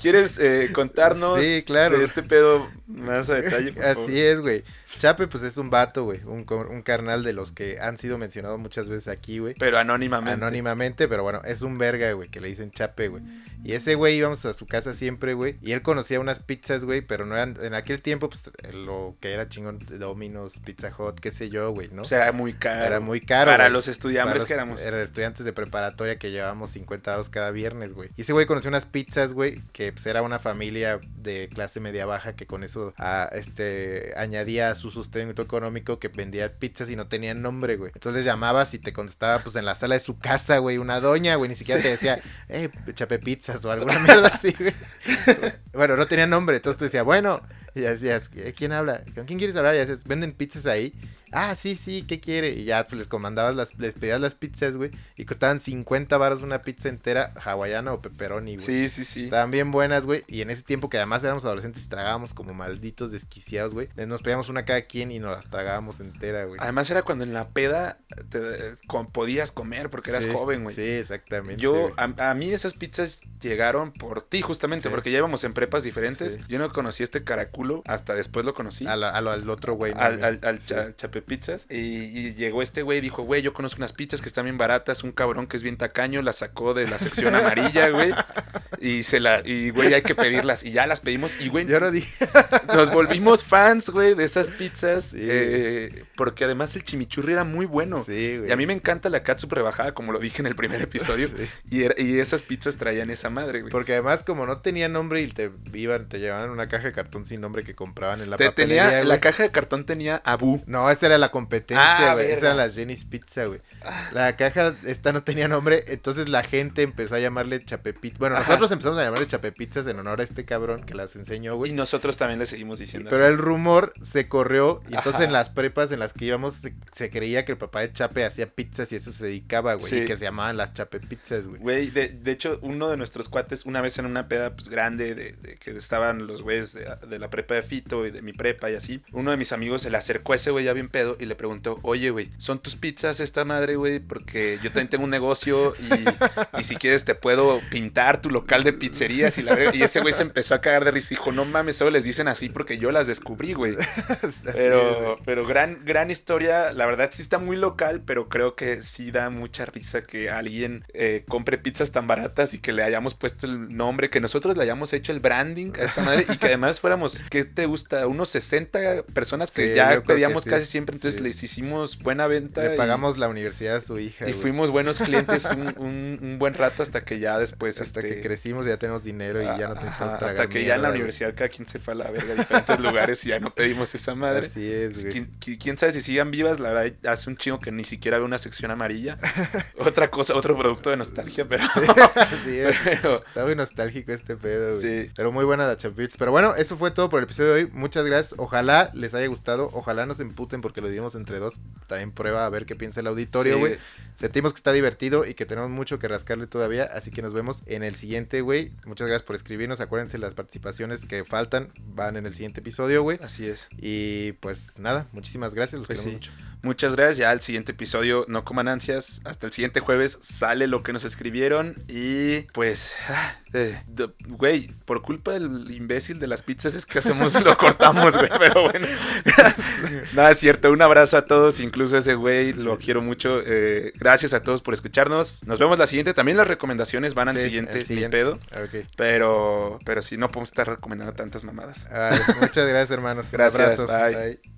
Speaker 2: ¿Quieres eh, contarnos
Speaker 1: Sí, claro.
Speaker 2: de este pedo más a detalle? por favor?
Speaker 1: Así es, güey. Chape, pues es un vato, güey. Un, carnal de los que han sido mencionados muchas veces aquí, güey.
Speaker 2: Pero anónimamente.
Speaker 1: Anónimamente, pero bueno, es un verga, güey, que le dicen Chape, güey. Y ese güey íbamos a su casa siempre, güey. Y él conocía unas pizzas, güey, pero no eran. En aquel tiempo, pues lo que era chingón, Domino's, Pizza Hut, qué sé yo, güey, ¿no?
Speaker 2: O sea, era muy caro.
Speaker 1: era muy caro.
Speaker 2: Para los estudiantes
Speaker 1: los-
Speaker 2: que éramos.
Speaker 1: Eran estudiantes de preparatoria que llevábamos 50 dados cada viernes, güey. Y ese güey conoció unas pizzas, güey, que pues era una familia de clase media baja que con eso ah, este, añadía a su sustento económico que vendía pizzas y no tenían nombre, güey. Entonces llamabas y te contestaba pues en la sala de su casa, güey, una doña, güey, ni siquiera te decía, eh, chape pizzas o alguna mierda así, güey. (laughs) bueno, no tenía nombre, entonces te decía, bueno, y "¿Eh, ¿quién habla? ¿Con quién quieres hablar? Y dices, ¿venden pizzas ahí? Ah, sí, sí, ¿qué quiere? Y ya pues les comandabas las, les pedías las pizzas, güey. Y costaban 50 baros una pizza entera, hawaiana o pepperoni, güey.
Speaker 2: Sí, sí, sí.
Speaker 1: Estaban bien buenas, güey. Y en ese tiempo que además éramos adolescentes y tragábamos como malditos desquiciados, güey. eh, Nos pedíamos una cada quien y nos las tragábamos entera, güey.
Speaker 2: Además era cuando en la peda te- con- podías comer porque eras
Speaker 1: Sí,
Speaker 2: joven, güey.
Speaker 1: Sí, exactamente.
Speaker 2: Yo, a, a mí esas pizzas llegaron por ti, justamente,
Speaker 1: Sí.
Speaker 2: porque ya íbamos en prepas diferentes.
Speaker 1: Sí.
Speaker 2: Yo no conocí este caraculo, hasta después lo conocí.
Speaker 1: A la- a lo- al otro güey. ¿no?
Speaker 2: al, al, Chape Pizzas. Y, y llegó este güey y dijo, güey, yo conozco unas pizzas que están bien baratas. Un cabrón que es bien tacaño las sacó de la sección (laughs) amarilla, güey. Y se la, y güey, hay que pedirlas. Y ya las pedimos. Y güey,
Speaker 1: no dije. (laughs)
Speaker 2: nos volvimos fans, güey, de esas pizzas.
Speaker 1: Sí.
Speaker 2: eh, porque además el chimichurri era muy bueno.
Speaker 1: Sí, güey.
Speaker 2: Y a mí me encanta la catsup rebajada, como lo dije en el primer episodio. (laughs)
Speaker 1: Sí.
Speaker 2: y, era- y esas pizzas traían esa madre, güey.
Speaker 1: Porque además, como no tenía nombre y te iban, te llevaban una caja de cartón sin nombre que compraban en la
Speaker 2: Te-
Speaker 1: papelería,
Speaker 2: tenía,
Speaker 1: güey.
Speaker 2: la caja de cartón tenía Abu.
Speaker 1: No, esa era la competencia,
Speaker 2: Ah,
Speaker 1: güey.
Speaker 2: verga.
Speaker 1: Esa era las Jenny's Pizza, güey. La caja esta no tenía nombre, entonces la gente empezó a llamarle Chapepizza. Bueno,
Speaker 2: Ajá.
Speaker 1: nosotros empezamos a llamarle Chapepizzas en honor a este cabrón que las enseñó,
Speaker 2: Y
Speaker 1: güey.
Speaker 2: nosotros también le seguimos diciendo
Speaker 1: Pero
Speaker 2: así.
Speaker 1: el rumor se corrió y entonces
Speaker 2: Ajá.
Speaker 1: en las prepas en las que íbamos se, se creía que el papá de Chape hacía pizzas y eso se dedicaba, güey.
Speaker 2: Sí.
Speaker 1: Y que se llamaban las Chapepizzas, güey.
Speaker 2: Güey, de, de hecho, uno de nuestros cuates, una vez en una peda pues, grande, de, de que estaban los güeyes de, de la prepa de Fito y de mi prepa y así, uno de mis amigos se le acercó a ese güey ya bien pedo y le preguntó, oye, güey, ¿son tus pizzas esta madre, güey? Porque yo también tengo un negocio y, y si quieres te puedo pintar tu local de pizzerías y la verga". Y ese güey se empezó a cagar de risa y dijo, no mames, solo les dicen así porque yo las descubrí, güey. (laughs) Pero, pero gran, gran historia. La verdad sí está muy local, pero creo que sí da mucha risa que alguien eh, compre pizzas tan baratas y que le hayamos puesto el nombre, que nosotros le hayamos hecho el branding a esta madre y que además fuéramos, ¿qué te gusta? Unos 60 personas que
Speaker 1: Sí,
Speaker 2: ya
Speaker 1: que
Speaker 2: pedíamos
Speaker 1: sí.
Speaker 2: casi siempre siempre. Entonces les hicimos buena venta.
Speaker 1: Le
Speaker 2: y-
Speaker 1: pagamos la universidad a su hija.
Speaker 2: Y,
Speaker 1: güey.
Speaker 2: fuimos buenos clientes (laughs) un, un- un buen rato hasta que ya después.
Speaker 1: Hasta
Speaker 2: este,
Speaker 1: que crecimos, ya tenemos dinero y ya no necesitamos tragar
Speaker 2: Hasta que ya en la
Speaker 1: güey.
Speaker 2: universidad cada quien se fue a la verga a diferentes (laughs) lugares y ya no pedimos esa madre.
Speaker 1: Así es, güey.
Speaker 2: ¿Quién, qui- quién sabe si sigan vivas? La verdad, hace un chingo que ni siquiera veo una sección amarilla. (laughs) Otra cosa, otro producto de nostalgia, pero.
Speaker 1: Es.
Speaker 2: pero
Speaker 1: Está muy nostálgico este pedo, güey.
Speaker 2: Sí.
Speaker 1: Pero muy buena la Champits. Pero bueno, eso fue todo por el episodio de hoy. Muchas gracias. Ojalá les haya gustado. Ojalá nos emputen porque lo dimos entre dos. También prueba a ver qué piensa el auditorio,
Speaker 2: Sí.
Speaker 1: güey. Sentimos que está divertido y que tenemos mucho que rascarle todavía. Así que nos vemos en el siguiente, güey. Muchas gracias por escribirnos. Acuérdense, las participaciones que faltan van en el siguiente episodio, güey.
Speaker 2: así es.
Speaker 1: Y pues nada, muchísimas gracias. Los
Speaker 2: Pues
Speaker 1: queremos
Speaker 2: sí.
Speaker 1: mucho.
Speaker 2: Muchas gracias. Ya el siguiente episodio, no coman ansias. Hasta el siguiente jueves sale lo que nos escribieron. Y pues, ah, eh, de- güey, por culpa del imbécil de las pizzas es que hacemos, lo cortamos, güey. Pero bueno, (laughs) nada es cierto. Un abrazo a todos, incluso a ese güey, lo quiero mucho. eh, gracias a todos por escucharnos. Nos vemos la siguiente. También las recomendaciones van al
Speaker 1: Sí,
Speaker 2: siguiente,
Speaker 1: el
Speaker 2: pedo. Pero, pero sí, no podemos estar recomendando tantas mamadas.
Speaker 1: Muchas gracias, hermanos. Un
Speaker 2: Gracias,
Speaker 1: abrazo.
Speaker 2: bye.
Speaker 1: bye.